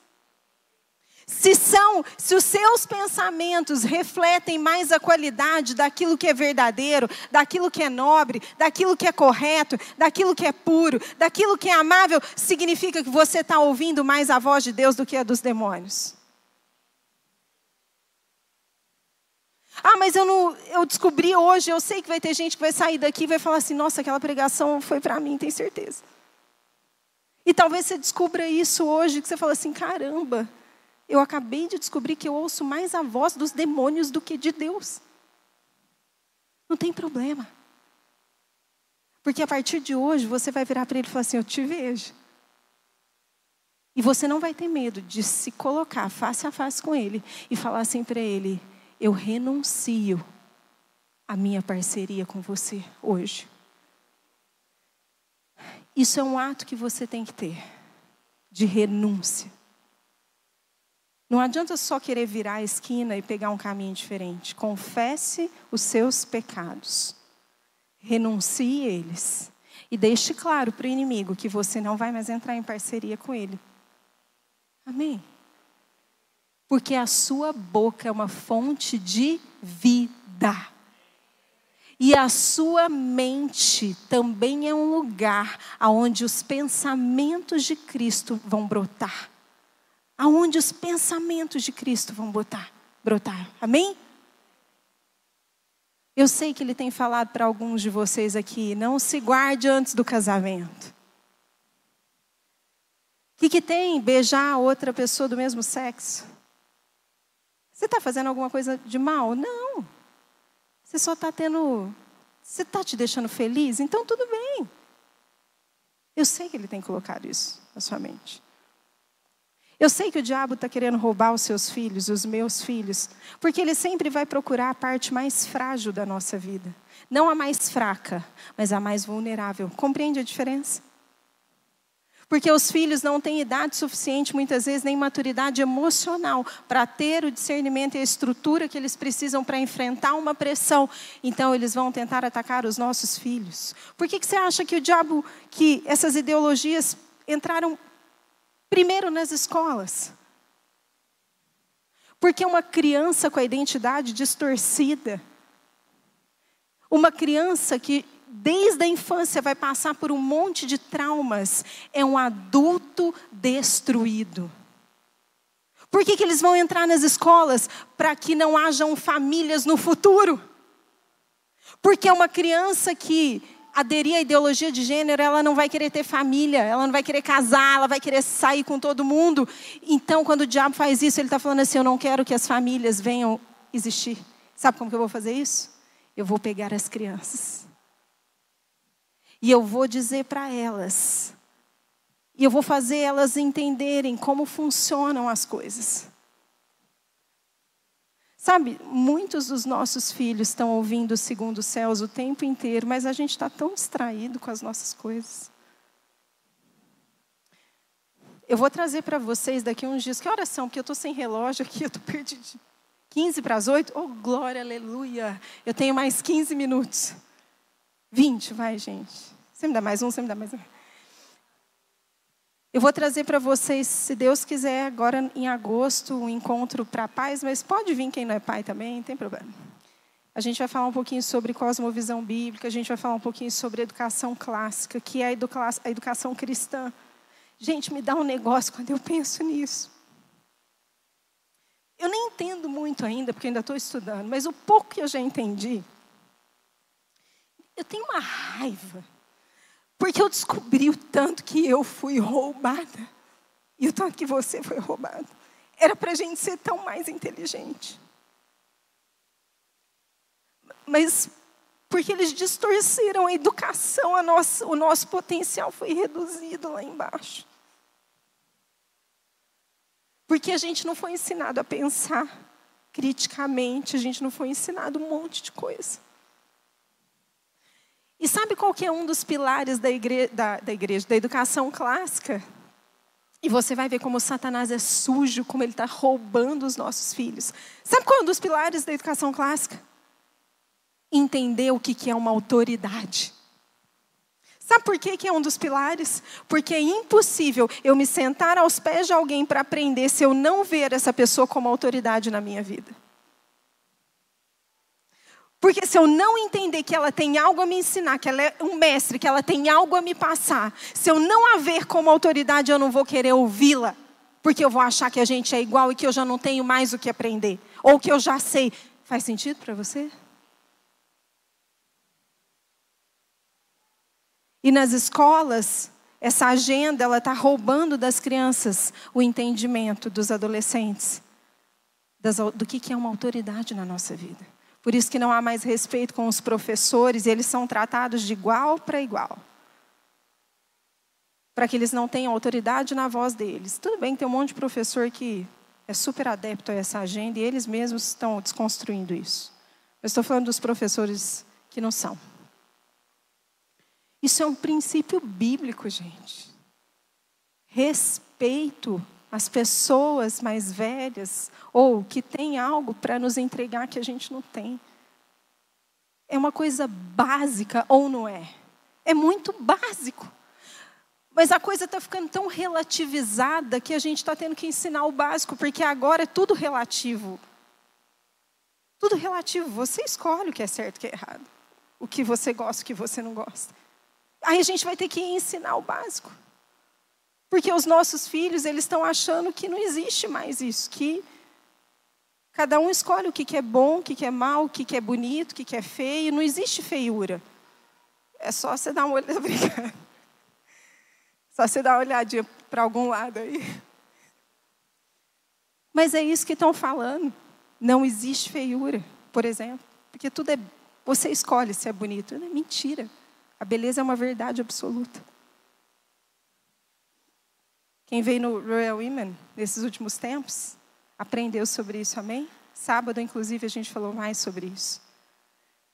Se são, se os seus pensamentos refletem mais a qualidade daquilo que é verdadeiro, daquilo que é nobre, daquilo que é correto, daquilo que é puro, daquilo que é amável, significa que você está ouvindo mais a voz de Deus do que a dos demônios. Ah, mas eu não, eu descobri hoje, eu sei que vai ter gente que vai sair daqui e vai falar assim: "Nossa, aquela pregação foi para mim, tem certeza". E talvez você descubra isso hoje, que você fala assim: "Caramba, eu acabei de descobrir que eu ouço mais a voz dos demônios do que de Deus. Não tem problema. Porque a partir de hoje você vai virar para ele e falar assim: Eu te vejo. E você não vai ter medo de se colocar face a face com ele e falar assim para ele: Eu renuncio a minha parceria com você hoje. Isso é um ato que você tem que ter de renúncia. Não adianta só querer virar a esquina e pegar um caminho diferente. Confesse os seus pecados. Renuncie eles. E deixe claro para o inimigo que você não vai mais entrar em parceria com ele. Amém? Porque a sua boca é uma fonte de vida. E a sua mente também é um lugar onde os pensamentos de Cristo vão brotar aonde os pensamentos de Cristo vão botar, brotar. Amém? Eu sei que ele tem falado para alguns de vocês aqui, não se guarde antes do casamento. O que, que tem beijar outra pessoa do mesmo sexo? Você está fazendo alguma coisa de mal? Não. Você só está tendo. Você está te deixando feliz? Então tudo bem. Eu sei que ele tem colocado isso na sua mente. Eu sei que o diabo está querendo roubar os seus filhos, os meus filhos, porque ele sempre vai procurar a parte mais frágil da nossa vida. Não a mais fraca, mas a mais vulnerável. Compreende a diferença? Porque os filhos não têm idade suficiente, muitas vezes, nem maturidade emocional para ter o discernimento e a estrutura que eles precisam para enfrentar uma pressão. Então, eles vão tentar atacar os nossos filhos. Por que, que você acha que o diabo, que essas ideologias entraram Primeiro nas escolas. Porque uma criança com a identidade distorcida, uma criança que desde a infância vai passar por um monte de traumas, é um adulto destruído. Por que, que eles vão entrar nas escolas? Para que não hajam famílias no futuro. Porque é uma criança que aderir à ideologia de gênero, ela não vai querer ter família, ela não vai querer casar, ela vai querer sair com todo mundo. Então, quando o diabo faz isso, ele está falando assim: eu não quero que as famílias venham existir. Sabe como que eu vou fazer isso? Eu vou pegar as crianças. E eu vou dizer para elas. E eu vou fazer elas entenderem como funcionam as coisas. Sabe, muitos dos nossos filhos estão ouvindo o segundo céus o tempo inteiro, mas a gente está tão distraído com as nossas coisas. Eu vou trazer para vocês daqui uns dias. Que horas são? Porque eu estou sem relógio aqui, eu estou perdido. 15 para as 8? Oh, glória, aleluia. Eu tenho mais 15 minutos. 20, vai, gente. Você me dá mais um, você me dá mais um. Eu vou trazer para vocês, se Deus quiser, agora em agosto, um encontro para pais, mas pode vir quem não é pai também, não tem problema. A gente vai falar um pouquinho sobre cosmovisão bíblica, a gente vai falar um pouquinho sobre educação clássica, que é a, a educação cristã. Gente, me dá um negócio quando eu penso nisso. Eu nem entendo muito ainda, porque ainda estou estudando, mas o pouco que eu já entendi, eu tenho uma raiva Porque eu descobri o tanto que eu fui roubada e o tanto que você foi roubado. Era para a gente ser tão mais inteligente. Mas porque eles distorceram a educação, a nossa, o nosso potencial foi reduzido lá embaixo. Porque a gente não foi ensinado a pensar criticamente, a gente não foi ensinado um monte de coisa. E sabe qual que é um dos pilares da, igre da, da igreja, da educação clássica? E você vai ver como Satanás é sujo, como ele está roubando os nossos filhos. Sabe qual é um dos pilares da educação clássica? Entender o que é uma autoridade. Sabe por que, que é um dos pilares? Porque é impossível eu me sentar aos pés de alguém para aprender se eu não ver essa pessoa como autoridade na minha vida. Porque se eu não entender que ela tem algo a me ensinar, que ela é um mestre, que ela tem algo a me passar, se eu não a ver como autoridade, eu não vou querer ouvi-la. Porque eu vou achar que a gente é igual e que eu já não tenho mais o que aprender. Ou que eu já sei. Faz sentido para você? E nas escolas, essa agenda ela está roubando das crianças o entendimento dos adolescentes das, do que, que é uma autoridade na nossa vida. Por isso que não há mais respeito com os professores, eles são tratados de igual para igual. Para que eles não tenham autoridade na voz deles. Tudo bem, tem um monte de professor que é super adepto a essa agenda e eles mesmos estão desconstruindo isso. Eu estou falando dos professores que não são. Isso é um princípio bíblico, gente. Respeito às pessoas mais velhas ou que têm algo para nos entregar que a gente não tem. É uma coisa básica ou não é? É muito básico. Mas a coisa está ficando tão relativizada que a gente está tendo que ensinar o básico, porque agora é tudo relativo. Tudo relativo. Você escolhe o que é certo e o que é errado. O que você gosta, o que você não gosta. Aí a gente vai ter que ensinar o básico. Porque os nossos filhos, eles estão achando que não existe mais isso, que cada um escolhe o que é bom, o que é mal, o que é bonito, o que é feio, não existe feiura. É só você dar uma olhada, Só você dar uma olhadinha para algum lado aí. Mas é isso que estão falando. Não existe feiura, por exemplo. Porque tudo é. Você escolhe se é bonito. É mentira. A beleza é uma verdade absoluta. Quem veio no Royal Women nesses últimos tempos aprendeu sobre isso, amém? Sábado, inclusive, a gente falou mais sobre isso.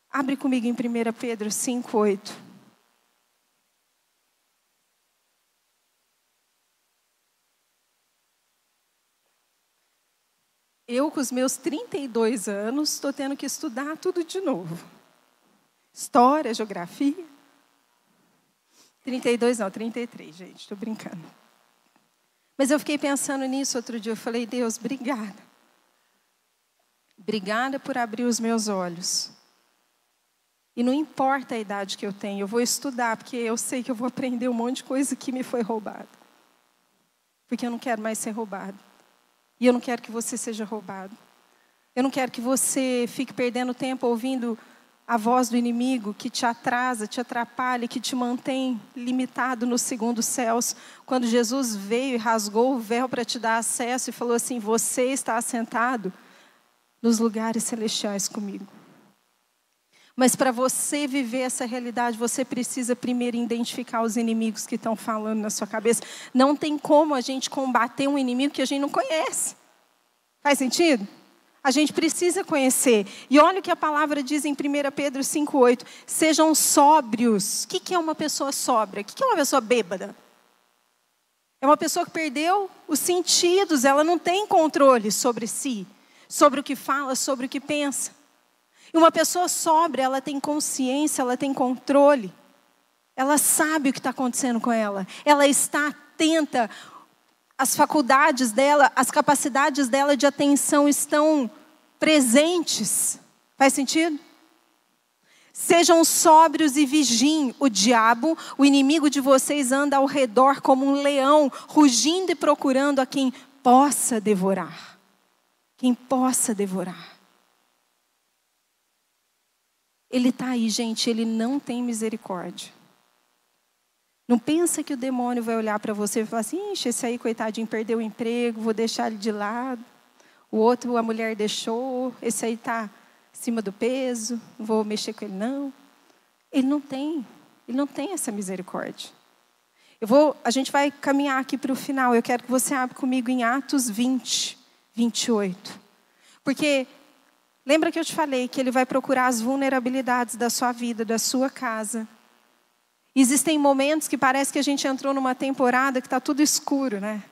Abre comigo em 1 Pedro 5, 8. Eu, com os meus 32 anos, estou tendo que estudar tudo de novo. História, geografia. 32 não, 33, gente, estou brincando. Mas eu fiquei pensando nisso outro dia, eu falei, Deus, obrigada. Obrigada por abrir os meus olhos. E não importa a idade que eu tenho, eu vou estudar, porque eu sei que eu vou aprender um monte de coisa que me foi roubada. Porque eu não quero mais ser roubado. E eu não quero que você seja roubado. Eu não quero que você fique perdendo tempo ouvindo a voz do inimigo que te atrasa, te atrapalha, que te mantém limitado nos segundos céus. Quando Jesus veio e rasgou o véu para te dar acesso e falou assim: Você está assentado nos lugares celestiais comigo. Mas para você viver essa realidade, você precisa primeiro identificar os inimigos que estão falando na sua cabeça. Não tem como a gente combater um inimigo que a gente não conhece. Faz sentido? A gente precisa conhecer. E olha o que a palavra diz em 1 Pedro 5,8: sejam sóbrios. O que é uma pessoa sóbria? O que é uma pessoa bêbada? É uma pessoa que perdeu os sentidos, ela não tem controle sobre si, sobre o que fala, sobre o que pensa. E uma pessoa sóbria, ela tem consciência, ela tem controle. Ela sabe o que está acontecendo com ela. Ela está atenta as faculdades dela, as capacidades dela de atenção estão presentes. Faz sentido? Sejam sóbrios e vigiem. O diabo, o inimigo de vocês, anda ao redor como um leão, rugindo e procurando a quem possa devorar. Quem possa devorar. Ele está aí, gente, ele não tem misericórdia. Não pensa que o demônio vai olhar para você e falar assim: esse aí, coitadinho, perdeu o emprego, vou deixar ele de lado. O outro, a mulher deixou, esse aí está acima do peso, não vou mexer com ele, não. Ele não tem, ele não tem essa misericórdia. Eu vou, a gente vai caminhar aqui para o final. Eu quero que você abra comigo em Atos 20, 28. Porque lembra que eu te falei que ele vai procurar as vulnerabilidades da sua vida, da sua casa. Existem momentos que parece que a gente entrou numa temporada que está tudo escuro, né?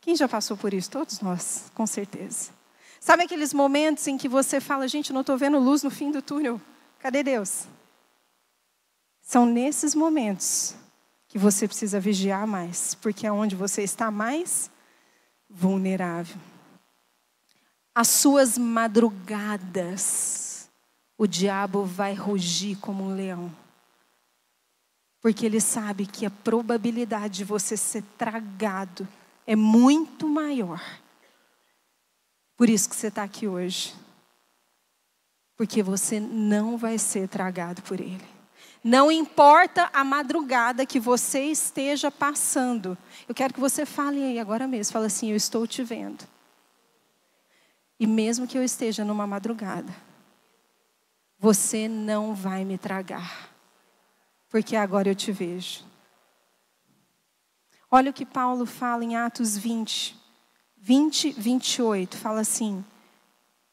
Quem já passou por isso? Todos nós, com certeza. Sabe aqueles momentos em que você fala, gente, não estou vendo luz no fim do túnel. Cadê Deus? São nesses momentos que você precisa vigiar mais, porque é onde você está mais vulnerável. As suas madrugadas, o diabo vai rugir como um leão. Porque ele sabe que a probabilidade de você ser tragado é muito maior. Por isso que você está aqui hoje. Porque você não vai ser tragado por ele. Não importa a madrugada que você esteja passando. Eu quero que você fale aí agora mesmo. Fala assim: Eu estou te vendo. E mesmo que eu esteja numa madrugada, você não vai me tragar porque agora eu te vejo. Olha o que Paulo fala em Atos 20, 20, 28. Fala assim: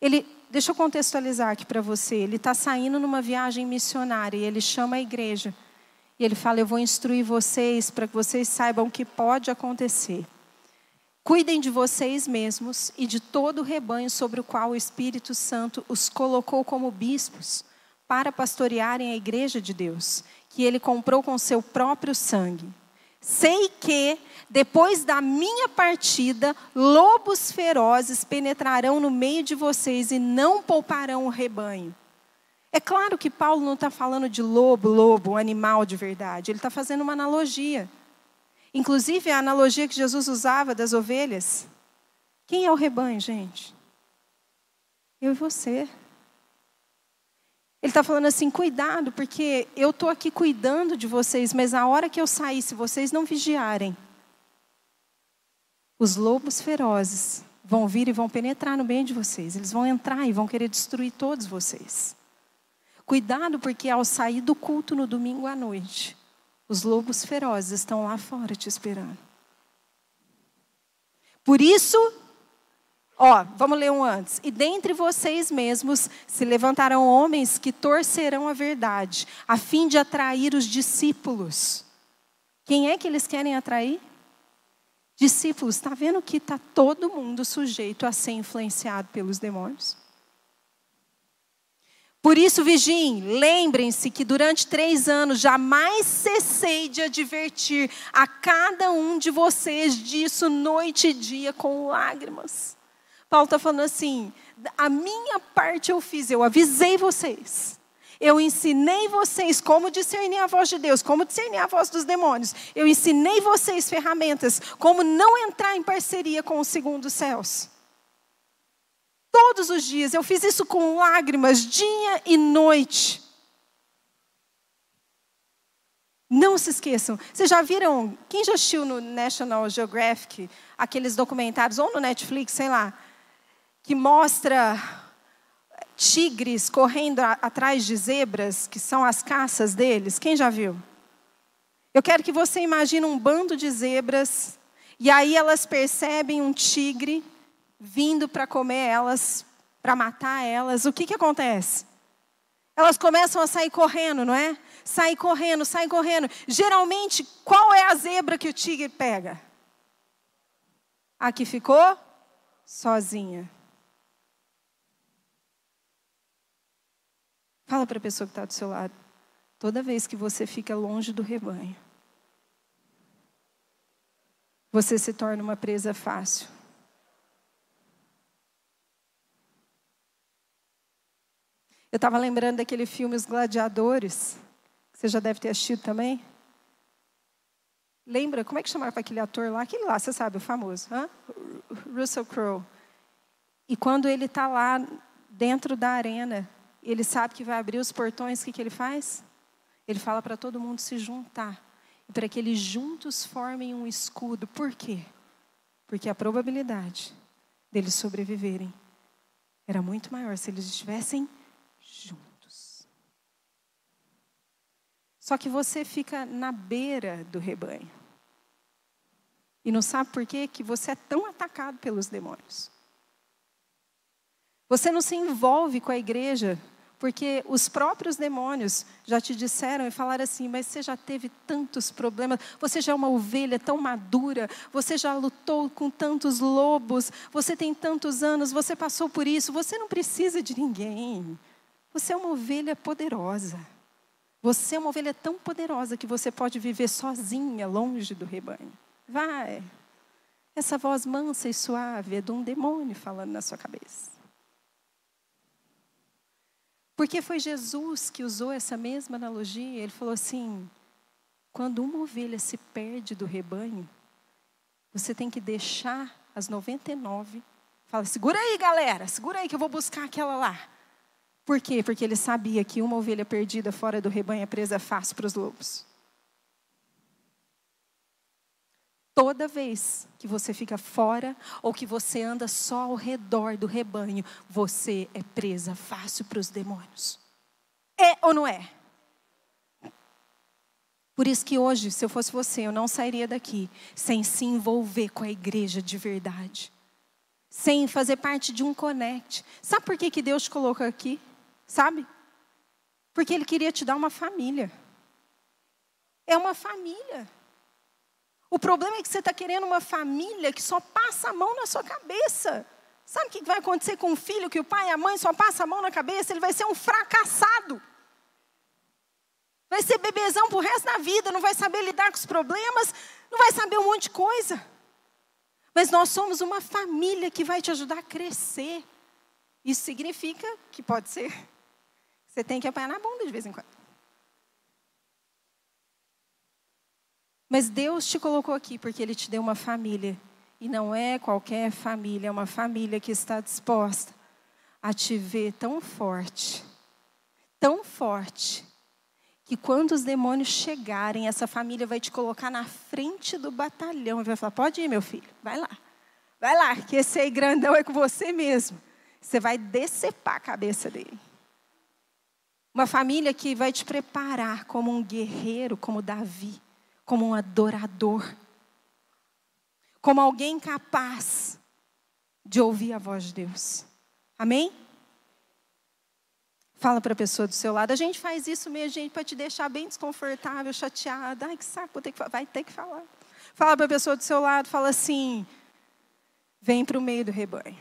ele, deixa eu contextualizar aqui para você. Ele está saindo numa viagem missionária e ele chama a igreja. E ele fala: Eu vou instruir vocês para que vocês saibam o que pode acontecer. Cuidem de vocês mesmos e de todo o rebanho sobre o qual o Espírito Santo os colocou como bispos para pastorearem a igreja de Deus que ele comprou com seu próprio sangue. Sei que, depois da minha partida, lobos ferozes penetrarão no meio de vocês e não pouparão o rebanho. É claro que Paulo não está falando de lobo, lobo, um animal de verdade. Ele está fazendo uma analogia. Inclusive, a analogia que Jesus usava das ovelhas. Quem é o rebanho, gente? Eu e você. Ele está falando assim: cuidado, porque eu estou aqui cuidando de vocês, mas a hora que eu sair, se vocês não vigiarem, os lobos ferozes vão vir e vão penetrar no meio de vocês. Eles vão entrar e vão querer destruir todos vocês. Cuidado, porque ao sair do culto no domingo à noite, os lobos ferozes estão lá fora te esperando. Por isso, Ó, vamos ler um antes. E dentre vocês mesmos se levantarão homens que torcerão a verdade, a fim de atrair os discípulos. Quem é que eles querem atrair? Discípulos. Está vendo que está todo mundo sujeito a ser influenciado pelos demônios? Por isso, vigiem, lembrem-se que durante três anos jamais cessei de advertir a cada um de vocês disso noite e dia com lágrimas. Paulo está falando assim: a minha parte eu fiz, eu avisei vocês. Eu ensinei vocês como discernir a voz de Deus, como discernir a voz dos demônios. Eu ensinei vocês ferramentas, como não entrar em parceria com os segundos céus. Todos os dias, eu fiz isso com lágrimas, dia e noite. Não se esqueçam. Vocês já viram? Quem já assistiu no National Geographic aqueles documentários, ou no Netflix, sei lá, que mostra tigres correndo a, atrás de zebras, que são as caças deles. Quem já viu? Eu quero que você imagine um bando de zebras, e aí elas percebem um tigre vindo para comer elas, para matar elas. O que, que acontece? Elas começam a sair correndo, não é? Sai correndo, sai correndo. Geralmente, qual é a zebra que o tigre pega? A que ficou sozinha. Fala para a pessoa que está do seu lado. Toda vez que você fica longe do rebanho, você se torna uma presa fácil. Eu estava lembrando daquele filme Os Gladiadores, que você já deve ter assistido também. Lembra, como é que chamava aquele ator lá? Aquele lá, você sabe, o famoso. Hã? Russell Crowe. E quando ele está lá dentro da arena, ele sabe que vai abrir os portões, o que, que ele faz? Ele fala para todo mundo se juntar. para que eles juntos formem um escudo. Por quê? Porque a probabilidade deles sobreviverem era muito maior se eles estivessem juntos. Só que você fica na beira do rebanho. E não sabe por quê? Que você é tão atacado pelos demônios. Você não se envolve com a igreja porque os próprios demônios já te disseram e falaram assim: mas você já teve tantos problemas, você já é uma ovelha tão madura, você já lutou com tantos lobos, você tem tantos anos, você passou por isso, você não precisa de ninguém. Você é uma ovelha poderosa. Você é uma ovelha tão poderosa que você pode viver sozinha, longe do rebanho. Vai. Essa voz mansa e suave é de um demônio falando na sua cabeça. Porque foi Jesus que usou essa mesma analogia. Ele falou assim: quando uma ovelha se perde do rebanho, você tem que deixar as 99. Fala, segura aí, galera, segura aí que eu vou buscar aquela lá. Por quê? Porque ele sabia que uma ovelha perdida fora do rebanho é presa fácil para os lobos. Toda vez que você fica fora ou que você anda só ao redor do rebanho, você é presa fácil para os demônios. É ou não é? Por isso que hoje, se eu fosse você, eu não sairia daqui sem se envolver com a igreja de verdade. Sem fazer parte de um connect. Sabe por que, que Deus te colocou aqui? Sabe? Porque Ele queria te dar uma família. É uma família. O problema é que você está querendo uma família que só passa a mão na sua cabeça. Sabe o que vai acontecer com um filho que o pai e a mãe só passam a mão na cabeça? Ele vai ser um fracassado. Vai ser bebezão pro resto da vida, não vai saber lidar com os problemas, não vai saber um monte de coisa. Mas nós somos uma família que vai te ajudar a crescer. Isso significa que pode ser. Você tem que apanhar na bunda de vez em quando. Mas Deus te colocou aqui porque Ele te deu uma família. E não é qualquer família, é uma família que está disposta a te ver tão forte, tão forte, que quando os demônios chegarem, essa família vai te colocar na frente do batalhão e vai falar: pode ir, meu filho, vai lá. Vai lá, que esse aí grandão é com você mesmo. Você vai decepar a cabeça dele. Uma família que vai te preparar como um guerreiro, como Davi como um adorador, como alguém capaz de ouvir a voz de Deus. Amém? Fala para a pessoa do seu lado. A gente faz isso mesmo, gente, para te deixar bem desconfortável, chateada. Ai, que saco, vou ter que, vai ter que falar. Fala para a pessoa do seu lado, fala assim: vem para o meio do rebanho.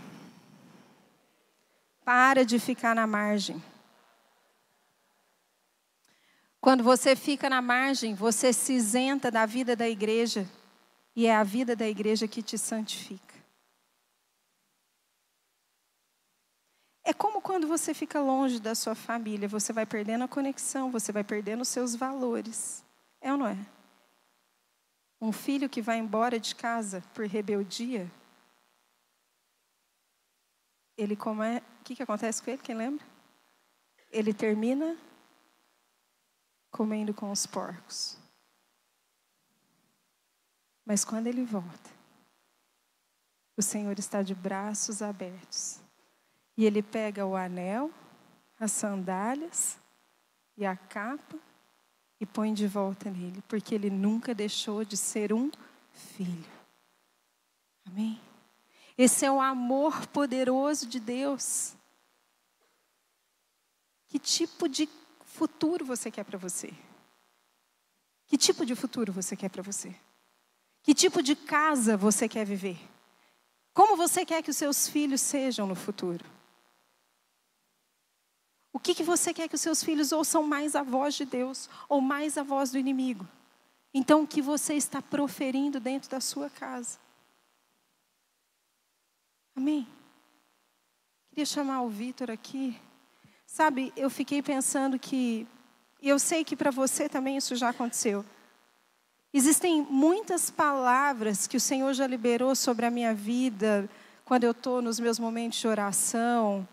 Para de ficar na margem. Quando você fica na margem, você se isenta da vida da igreja. E é a vida da igreja que te santifica. É como quando você fica longe da sua família, você vai perdendo a conexão, você vai perdendo os seus valores. É ou não é? Um filho que vai embora de casa por rebeldia, ele como é, o que, que acontece com ele? Quem lembra? Ele termina comendo com os porcos. Mas quando ele volta, o Senhor está de braços abertos. E ele pega o anel, as sandálias e a capa e põe de volta nele, porque ele nunca deixou de ser um filho. Amém? Esse é o amor poderoso de Deus. Que tipo de futuro você quer para você? Que tipo de futuro você quer para você? Que tipo de casa você quer viver? Como você quer que os seus filhos sejam no futuro? O que, que você quer que os seus filhos ouçam mais a voz de Deus ou mais a voz do inimigo? Então, o que você está proferindo dentro da sua casa? Amém? Queria chamar o Vitor aqui. Sabe, eu fiquei pensando que, e eu sei que para você também isso já aconteceu. Existem muitas palavras que o Senhor já liberou sobre a minha vida, quando eu estou nos meus momentos de oração,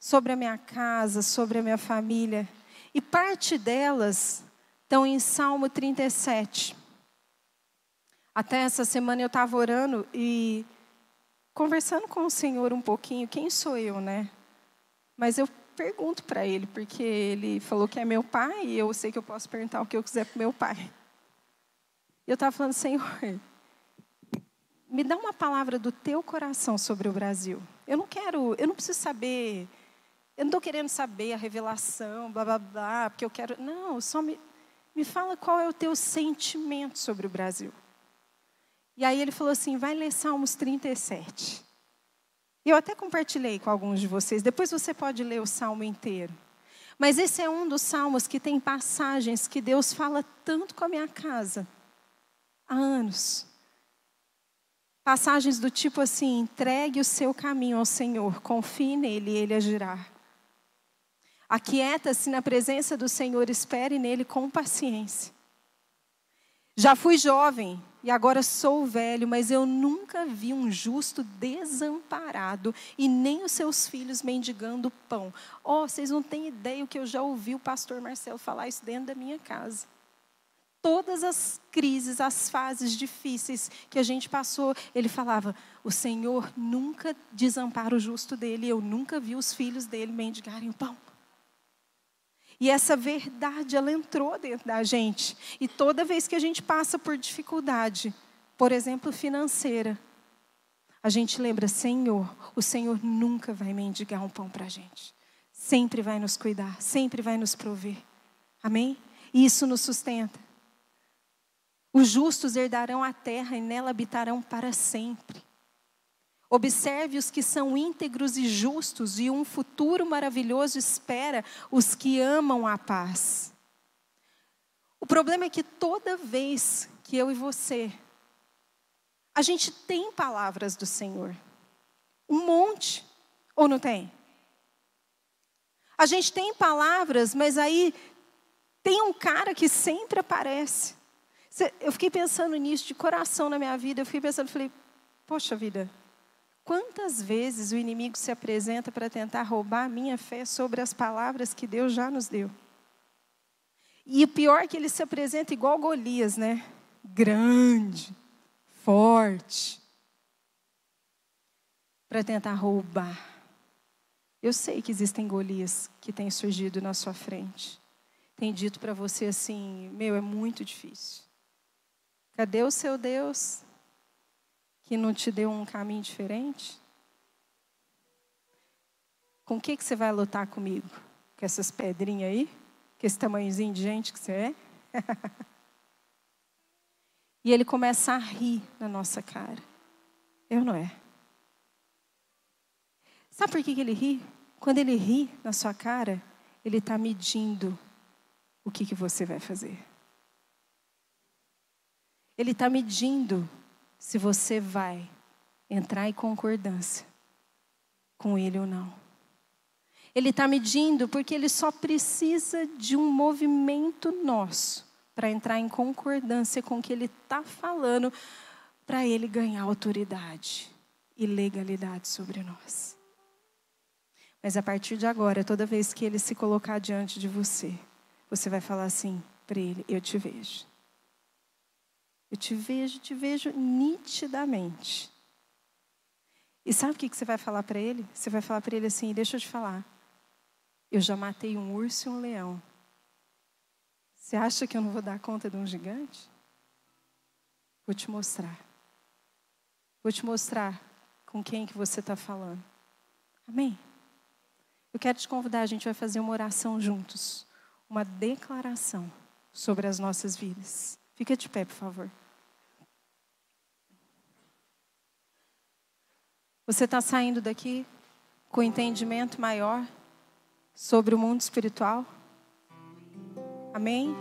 sobre a minha casa, sobre a minha família. E parte delas estão em Salmo 37. Até essa semana eu estava orando e conversando com o Senhor um pouquinho. Quem sou eu, né? Mas eu pergunto para ele, porque ele falou que é meu pai e eu sei que eu posso perguntar o que eu quiser para meu pai. E eu estava falando, Senhor, me dá uma palavra do teu coração sobre o Brasil. Eu não quero, eu não preciso saber, eu não estou querendo saber a revelação, blá blá blá, porque eu quero. Não, só me, me fala qual é o teu sentimento sobre o Brasil. E aí ele falou assim: vai ler Salmos 37. E eu até compartilhei com alguns de vocês. Depois você pode ler o salmo inteiro. Mas esse é um dos salmos que tem passagens que Deus fala tanto com a minha casa há anos. Passagens do tipo assim: entregue o seu caminho ao Senhor, confie nele e ele agirá. Aquieta-se na presença do Senhor, espere nele com paciência. Já fui jovem e agora sou velho, mas eu nunca vi um justo desamparado e nem os seus filhos mendigando pão. Oh, vocês não têm ideia o que eu já ouvi o pastor Marcelo falar isso dentro da minha casa. Todas as crises, as fases difíceis que a gente passou, ele falava: o Senhor nunca desampara o justo dele, eu nunca vi os filhos dele mendigarem o pão. E essa verdade, ela entrou dentro da gente. E toda vez que a gente passa por dificuldade, por exemplo, financeira, a gente lembra, Senhor, o Senhor nunca vai mendigar um pão para a gente. Sempre vai nos cuidar, sempre vai nos prover. Amém? E isso nos sustenta. Os justos herdarão a terra e nela habitarão para sempre. Observe os que são íntegros e justos, e um futuro maravilhoso espera os que amam a paz. O problema é que toda vez que eu e você, a gente tem palavras do Senhor, um monte, ou não tem? A gente tem palavras, mas aí tem um cara que sempre aparece. Eu fiquei pensando nisso de coração na minha vida, eu fiquei pensando, falei, poxa vida, Quantas vezes o inimigo se apresenta para tentar roubar a minha fé sobre as palavras que Deus já nos deu? E o pior é que ele se apresenta igual Golias, né? Grande, forte, para tentar roubar. Eu sei que existem Golias que têm surgido na sua frente. Tem dito para você assim: meu, é muito difícil. Cadê o seu Deus? Que não te deu um caminho diferente? Com o que, que você vai lutar comigo? Com essas pedrinhas aí? Com esse tamanhozinho de gente que você é? e ele começa a rir na nossa cara. Eu não é. Sabe por que, que ele ri? Quando ele ri na sua cara, ele está medindo o que, que você vai fazer. Ele está medindo se você vai entrar em concordância com ele ou não. Ele está medindo porque ele só precisa de um movimento nosso para entrar em concordância com o que ele está falando, para ele ganhar autoridade e legalidade sobre nós. Mas a partir de agora, toda vez que ele se colocar diante de você, você vai falar assim para ele: Eu te vejo. Eu te vejo, te vejo nitidamente. E sabe o que você vai falar para ele? Você vai falar para ele assim: deixa eu te falar. Eu já matei um urso e um leão. Você acha que eu não vou dar conta de um gigante? Vou te mostrar. Vou te mostrar com quem que você está falando. Amém? Eu quero te convidar, a gente vai fazer uma oração juntos. Uma declaração sobre as nossas vidas. Fica de pé, por favor. Você está saindo daqui com entendimento maior sobre o mundo espiritual? Amém?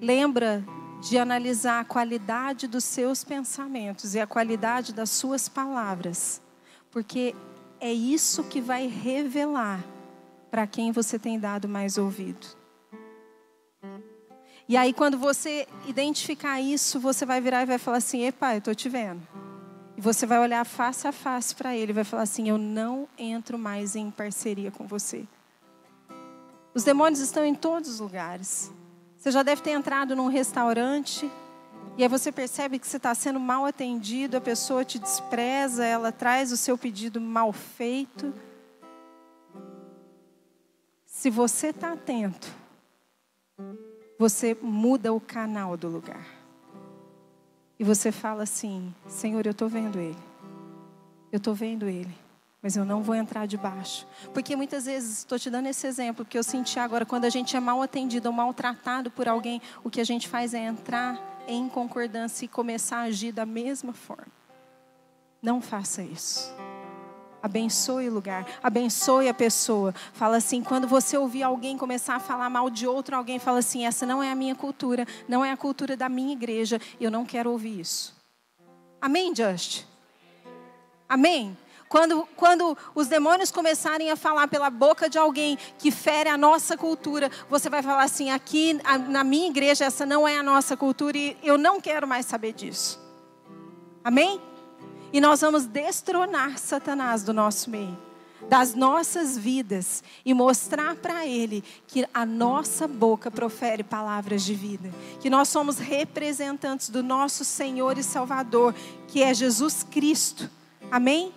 Lembra de analisar a qualidade dos seus pensamentos e a qualidade das suas palavras, porque é isso que vai revelar para quem você tem dado mais ouvido. E aí, quando você identificar isso, você vai virar e vai falar assim: Epa, eu estou te vendo. E você vai olhar face a face para ele e vai falar assim: Eu não entro mais em parceria com você. Os demônios estão em todos os lugares. Você já deve ter entrado num restaurante E aí você percebe que você está sendo mal atendido, a pessoa te despreza, ela traz o seu pedido mal feito. Se você está atento, você muda o canal do lugar. E você fala assim: Senhor, eu estou vendo ele. Eu estou vendo ele. Mas eu não vou entrar debaixo. Porque muitas vezes, estou te dando esse exemplo, que eu senti agora, quando a gente é mal atendido ou maltratado por alguém, o que a gente faz é entrar em concordância e começar a agir da mesma forma. Não faça isso. Abençoe o lugar, abençoe a pessoa. Fala assim, quando você ouvir alguém começar a falar mal de outro alguém, fala assim: essa não é a minha cultura, não é a cultura da minha igreja, eu não quero ouvir isso. Amém, Just? Amém? Quando, quando os demônios começarem a falar pela boca de alguém que fere a nossa cultura, você vai falar assim: aqui na minha igreja, essa não é a nossa cultura e eu não quero mais saber disso. Amém? E nós vamos destronar Satanás do nosso meio, das nossas vidas, e mostrar para ele que a nossa boca profere palavras de vida, que nós somos representantes do nosso Senhor e Salvador, que é Jesus Cristo. Amém?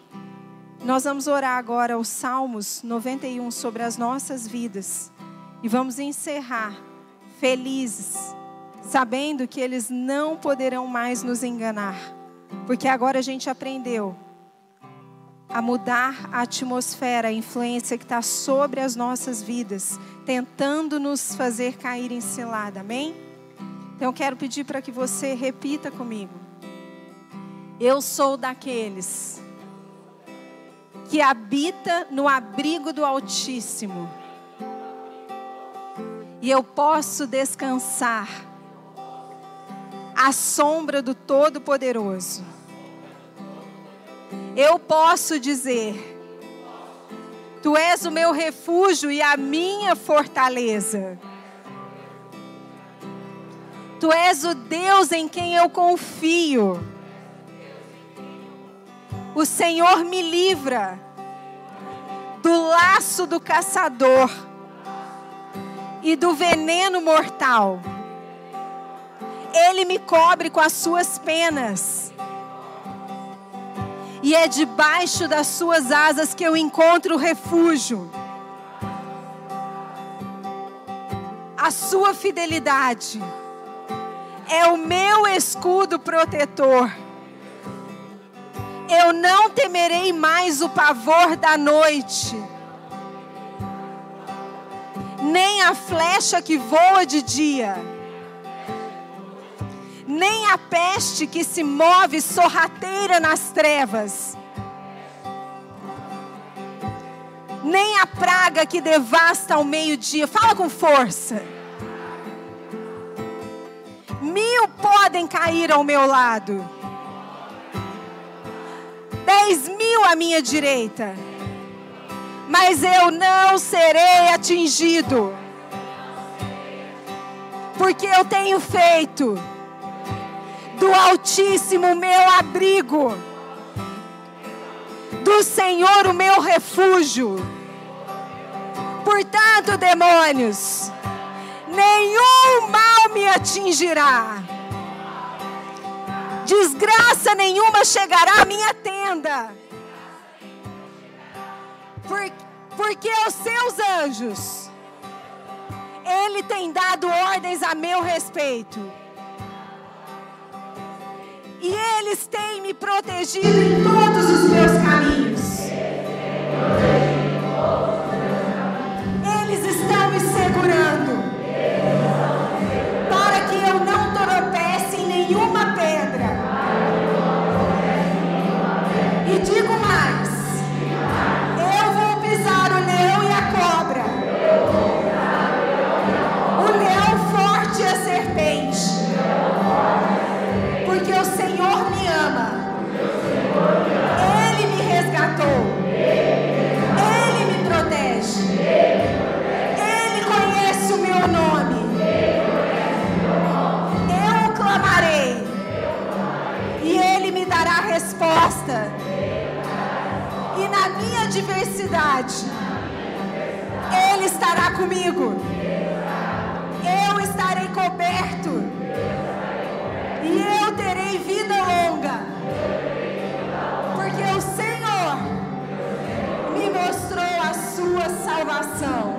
Nós vamos orar agora os Salmos 91 sobre as nossas vidas e vamos encerrar felizes, sabendo que eles não poderão mais nos enganar, porque agora a gente aprendeu a mudar a atmosfera, a influência que está sobre as nossas vidas, tentando nos fazer cair em cilada, amém? Então eu quero pedir para que você repita comigo. Eu sou daqueles que habita no abrigo do Altíssimo. E eu posso descansar à sombra do Todo-Poderoso. Eu posso dizer: Tu és o meu refúgio e a minha fortaleza. Tu és o Deus em quem eu confio. O Senhor me livra do laço do caçador e do veneno mortal. Ele me cobre com as suas penas. E é debaixo das suas asas que eu encontro refúgio. A sua fidelidade é o meu escudo protetor eu não temerei mais o pavor da noite, nem a flecha que voa de dia, a peste que se move sorrateira nas trevas, nem a praga que devasta ao meio-dia. Fala com força. Mil podem cair ao meu lado dez mil à minha direita, mas eu não serei atingido, porque eu tenho feito do Altíssimo meu abrigo, do Senhor o meu refúgio. Portanto, demônios, nenhum mal me atingirá desgraça nenhuma chegará à minha tenda. Por, porque os seus anjos, Ele tem dado ordens a meu respeito. E eles têm me protegido em todos os meus adversidade, Ele estará comigo. Eu estarei coberto. E eu terei vida longa. Porque o Senhor me mostrou a sua salvação.